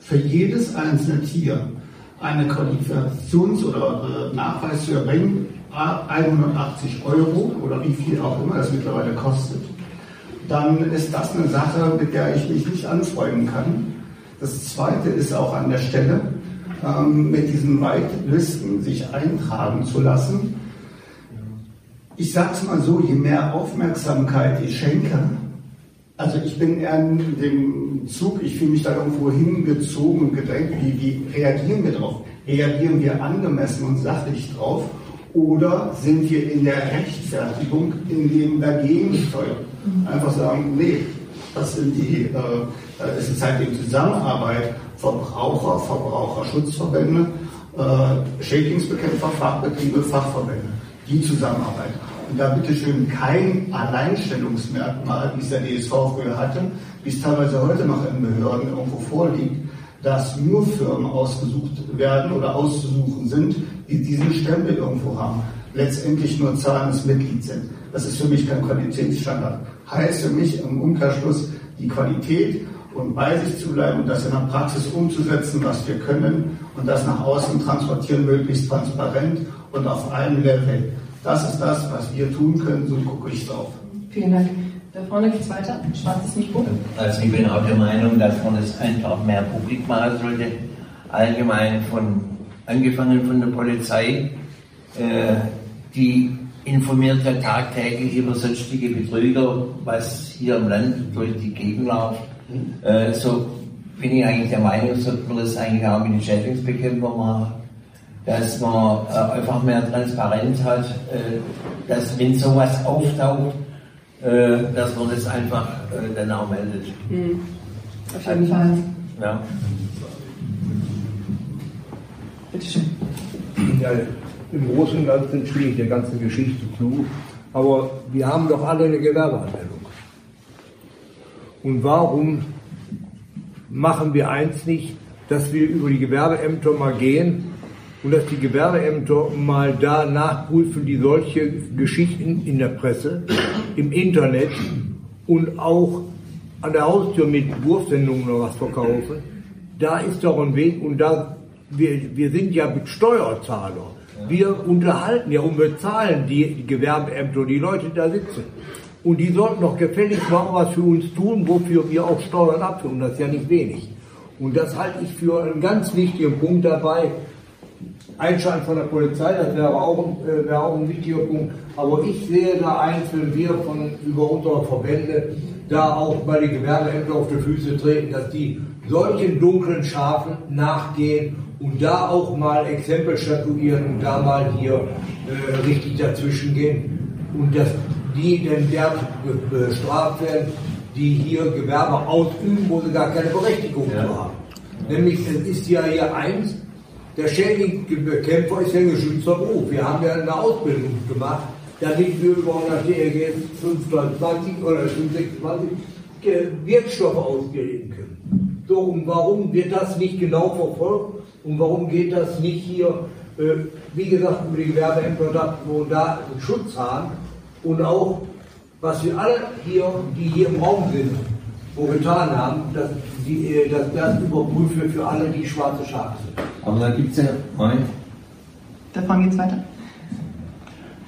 für jedes einzelne Tier eine Qualifikations- oder äh, Nachweis zu erbringen, 180 Euro oder wie viel auch immer das mittlerweile kostet, dann ist das eine Sache, mit der ich mich nicht anfreunden kann. Das Zweite ist auch an der Stelle, ähm, mit diesen Whitelisten sich eintragen zu lassen. Ich sage es mal so, je mehr Aufmerksamkeit ich schenke, also ich bin eher in dem Zug, ich fühle mich da irgendwo hingezogen und gedrängt. Wie, wie reagieren wir drauf? Reagieren wir angemessen und sachlich drauf? Oder sind wir in der Rechtfertigung in dem dagegen steuern? Einfach sagen, nee, das sind die, äh, es ist halt in Zusammenarbeit Verbraucher, Verbraucherschutzverbände, äh, Schädlingsbekämpfer, Fachbetriebe, Fachverbände, die Zusammenarbeit. Und da bitte schön kein Alleinstellungsmerkmal, wie es der DSV früher hatte, wie es teilweise heute noch in Behörden irgendwo vorliegt, dass nur Firmen ausgesucht werden oder auszusuchen sind, die diesen Stempel irgendwo haben. Letztendlich nur zahlendes Mitglied sind. Das ist für mich kein Qualitätsstandard. Heißt für mich im Umkehrschluss die Qualität und bei sich zu bleiben und das in der Praxis umzusetzen, was wir können und das nach außen transportieren, möglichst transparent und auf allen Leveln. Das ist das, was wir tun können, so gucke ich drauf. Vielen Dank. Da vorne geht es weiter. Schwarzes Mikro. Also ich bin auch der Meinung, dass man es einfach mehr publik machen sollte. Allgemein von, angefangen von der Polizei, äh, die informiert ja tagtäglich über sonstige Betrüger, was hier im Land durch die Gegend läuft. Äh, so bin ich eigentlich der Meinung, sollte man das eigentlich auch mit den Schädlingsbekämpfern machen dass man äh, einfach mehr Transparenz hat, äh, dass wenn sowas auftaucht, äh, dass man das einfach äh, dann auch meldet. Mhm. Auf jeden Fall. Ja. Bitte schön. Ja, Im Großen und Ganzen stimme ich der ganzen Geschichte zu, aber wir haben doch alle eine Gewerbeanmeldung. Und warum machen wir eins nicht, dass wir über die Gewerbeämter mal gehen und dass die Gewerbeämter mal da nachprüfen, die solche Geschichten in der Presse, im Internet und auch an der Haustür mit Wurfsendungen oder was verkaufen. Da ist doch ein Weg und da, wir, wir sind ja Steuerzahler. Wir unterhalten ja und bezahlen die Gewerbeämter, die Leute, die da sitzen. Und die sollten doch gefälligst mal was für uns tun, wofür wir auch Steuern abführen. Das ist ja nicht wenig. Und das halte ich für einen ganz wichtigen Punkt dabei, Einschalten von der Polizei, das wäre auch, äh, wäre auch ein wichtiger Punkt. Aber ich sehe da einzeln, wir von über unsere Verbände, da auch bei den Gewerbeämtern auf die Füße treten, dass die solchen dunklen Schafen nachgehen und da auch mal Exempel statuieren und da mal hier äh, richtig dazwischen gehen und dass die denn der bestraft werden, die hier Gewerbe ausüben, wo sie gar keine Berechtigung ja. haben. Nämlich, es ist ja hier eins, der Schädlingsbekämpfer ist ja ein geschützter Beruf. Wir haben ja eine Ausbildung gemacht, damit wir über das DRG 520 oder 526 Wirkstoffe ausbilden können. So, und warum wird das nicht genau verfolgt und warum geht das nicht hier, äh, wie gesagt, über die Gewerbeämter, wo da einen Schutz haben und auch, was wir alle hier, die hier im Raum sind, wo getan haben, dass, die, äh, dass das überprüft wird für alle, die schwarze Schafe sind. Aber da gibt es ja, Moment. Davon geht's weiter.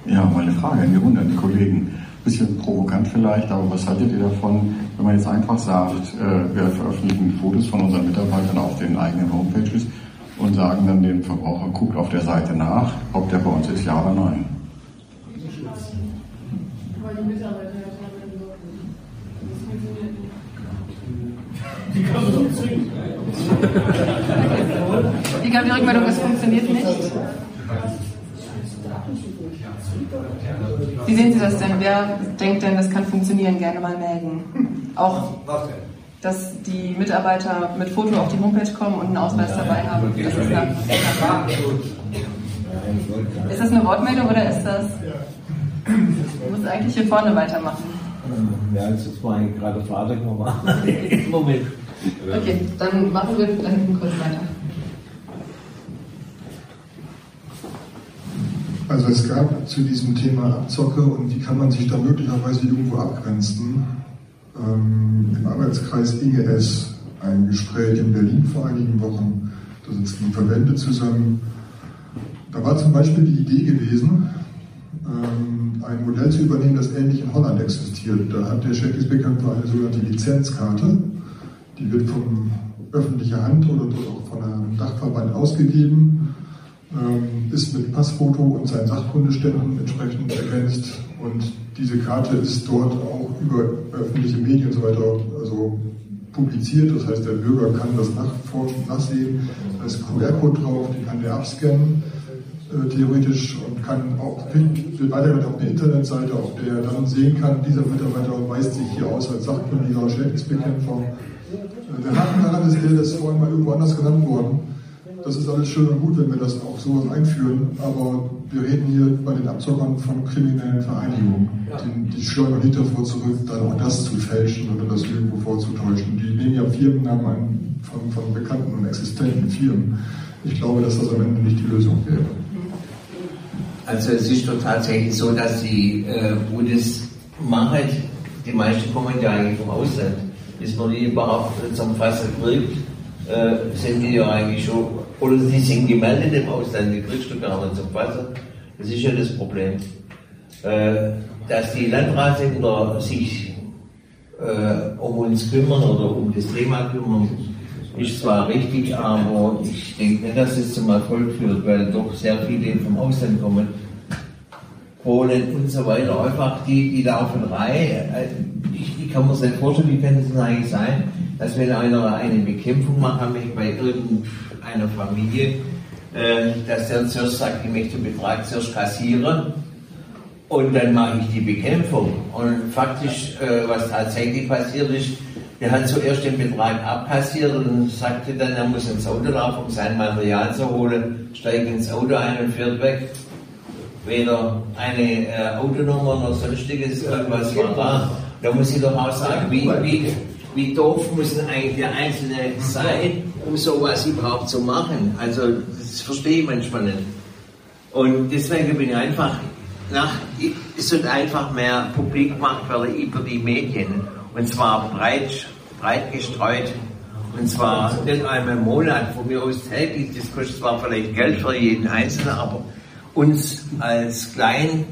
Ja, meine Frage in die Runde, an die Kollegen. Bisschen provokant vielleicht, aber was haltet ihr davon, wenn man jetzt einfach sagt, äh, wir veröffentlichen Fotos von unseren Mitarbeitern auf den eigenen Homepages und sagen dann dem Verbraucher, guckt auf der Seite nach, ob der bei uns ist, ja oder nein? Die kann man doch zwingen. Ich habe die Rückmeldung, es funktioniert nicht. Wie sehen Sie das denn? Wer denkt denn, das kann funktionieren? Gerne mal melden. Auch dass die Mitarbeiter mit Foto auf die Homepage kommen und einen Ausweis dabei haben. Das ist, eine, ist das eine Wortmeldung oder ist das. Du musst eigentlich hier vorne weitermachen. Ja, das war eigentlich gerade Frage nochmal. Moment. Okay, dann machen wir da hinten kurz weiter. Also es gab zu diesem Thema Abzocke und wie kann man sich da möglicherweise irgendwo abgrenzen, ähm, im Arbeitskreis IGS ein Gespräch in Berlin vor einigen Wochen. Da sitzen die Verbände zusammen. Da war zum Beispiel die Idee gewesen, ähm, ein Modell zu übernehmen, das ähnlich in Holland existiert. Da hat der Shakespeare-Kämpfer eine sogenannte Lizenzkarte. Die wird von öffentlicher Hand oder auch von einem Dachverband ausgegeben, ähm, ist mit Passfoto und seinen Sachkundeständen entsprechend ergänzt und diese Karte ist dort auch über öffentliche Medien und so weiter also publiziert. Das heißt, der Bürger kann das nachforschen, nachsehen. Da ist QR-Code drauf, den kann der abscannen theoretisch und kann auch wird weitergeleitet auf eine Internetseite, auf der er dann sehen kann, dieser Mitarbeiter weist sich hier aus als sachkundiger Schädlingsbekämpfer. Äh, der Haken daran ist der, das vorhin mal irgendwo anders genannt worden das ist alles schön und gut, wenn wir das auch so einführen, aber wir reden hier bei den Abzockern von kriminellen Vereinigungen. Die, die steuern nicht davor zurück, dann auch das zu fälschen oder das irgendwo vorzutäuschen. Die nehmen ja Firmennamen an von, von bekannten und existenten Firmen. Ich glaube, dass das am Ende nicht die Lösung wäre. Also es ist doch tatsächlich so, dass die äh, Bundesmacht, die meisten kommen ja eigentlich vom Ausland, ist noch nie überhaupt zum Fassen gewirkt, äh, sind die ja eigentlich schon oder sie sind gemeldet im Ausland, die kriegst du gar nicht zum Fassen. Das ist ja das Problem. Äh, dass die Landratsämter sich äh, um uns kümmern oder um das Thema kümmern, ist zwar richtig, aber ich denke nicht, dass es zum Erfolg führt, weil doch sehr viele vom Ausland kommen. Polen und so weiter, einfach die, die laufen rein. Ich, ich kann mir das nicht vorstellen, wie kann es eigentlich sein, dass wenn einer eine Bekämpfung macht, nämlich bei irgendeinem einer Familie, äh, dass der zuerst sagt, ich möchte den Betrag zuerst kassieren und dann mache ich die Bekämpfung. Und faktisch, äh, was tatsächlich passiert ist, der hat zuerst den Betrag abkassiert und sagte dann, er muss ins Auto laufen, um sein Material zu holen, steigt ins Auto ein und fährt weg. Weder eine äh, Autonummer noch sonstiges, irgendwas war da. Da muss ich doch auch sagen, wie, wie, wie doof muss eigentlich der Einzelne sein, um sowas überhaupt zu machen? Also, das verstehe ich manchmal nicht. Und deswegen bin ich einfach nach, es sollte einfach mehr publik gemacht werden über die Medien. Und zwar breit, breit gestreut. Und zwar nicht einmal im Monat, von mir aus täglich. Das kostet zwar vielleicht Geld für jeden Einzelnen, aber uns als klein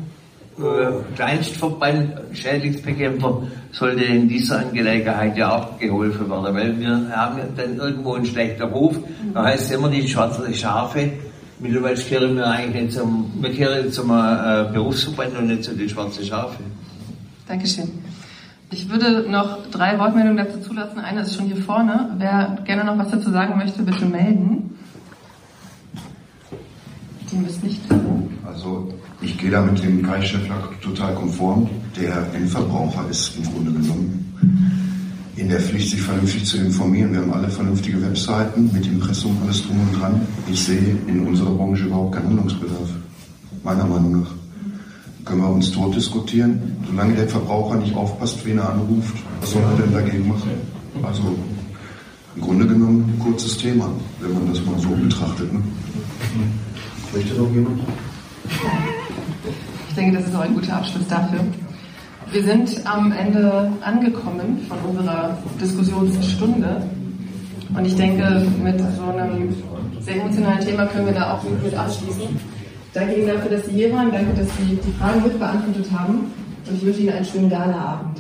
äh, Kleinstverband Schädlingsbekämpfer sollte in dieser Angelegenheit ja auch geholfen werden, weil wir haben dann irgendwo einen schlechten Ruf. Da heißt es immer die schwarzen Schafe. Mittlerweile kehren wir eigentlich nicht zum, wir kehren zum äh, Berufsverband und nicht zu den schwarzen Schafe. Dankeschön. Ich würde noch drei Wortmeldungen dazu zulassen. Eine ist schon hier vorne. Wer gerne noch was dazu sagen möchte, bitte melden. Die müsst nicht. Also ich gehe da mit dem Kai Schäffler total konform. Der Endverbraucher ist im Grunde genommen in der Pflicht, sich vernünftig zu informieren. Wir haben alle vernünftige Webseiten mit Impressum, alles drum und dran. Ich sehe in unserer Branche überhaupt keinen Handlungsbedarf. Meiner Meinung nach. Können wir uns tot diskutieren. Solange der Verbraucher nicht aufpasst, wen er anruft, was soll er denn dagegen machen? Also im Grunde genommen ein kurzes Thema, wenn man das mal so betrachtet. Ne? Möchte noch jemand? Ich denke, das ist auch ein guter Abschluss dafür. Wir sind am Ende angekommen von unserer Diskussionsstunde. Und ich denke, mit so einem sehr emotionalen Thema können wir da auch gut mit abschließen. Danke Ihnen dafür, dass Sie hier waren. Danke, dass Sie die Fragen mitbeantwortet haben. Und ich wünsche Ihnen einen schönen Galaabend.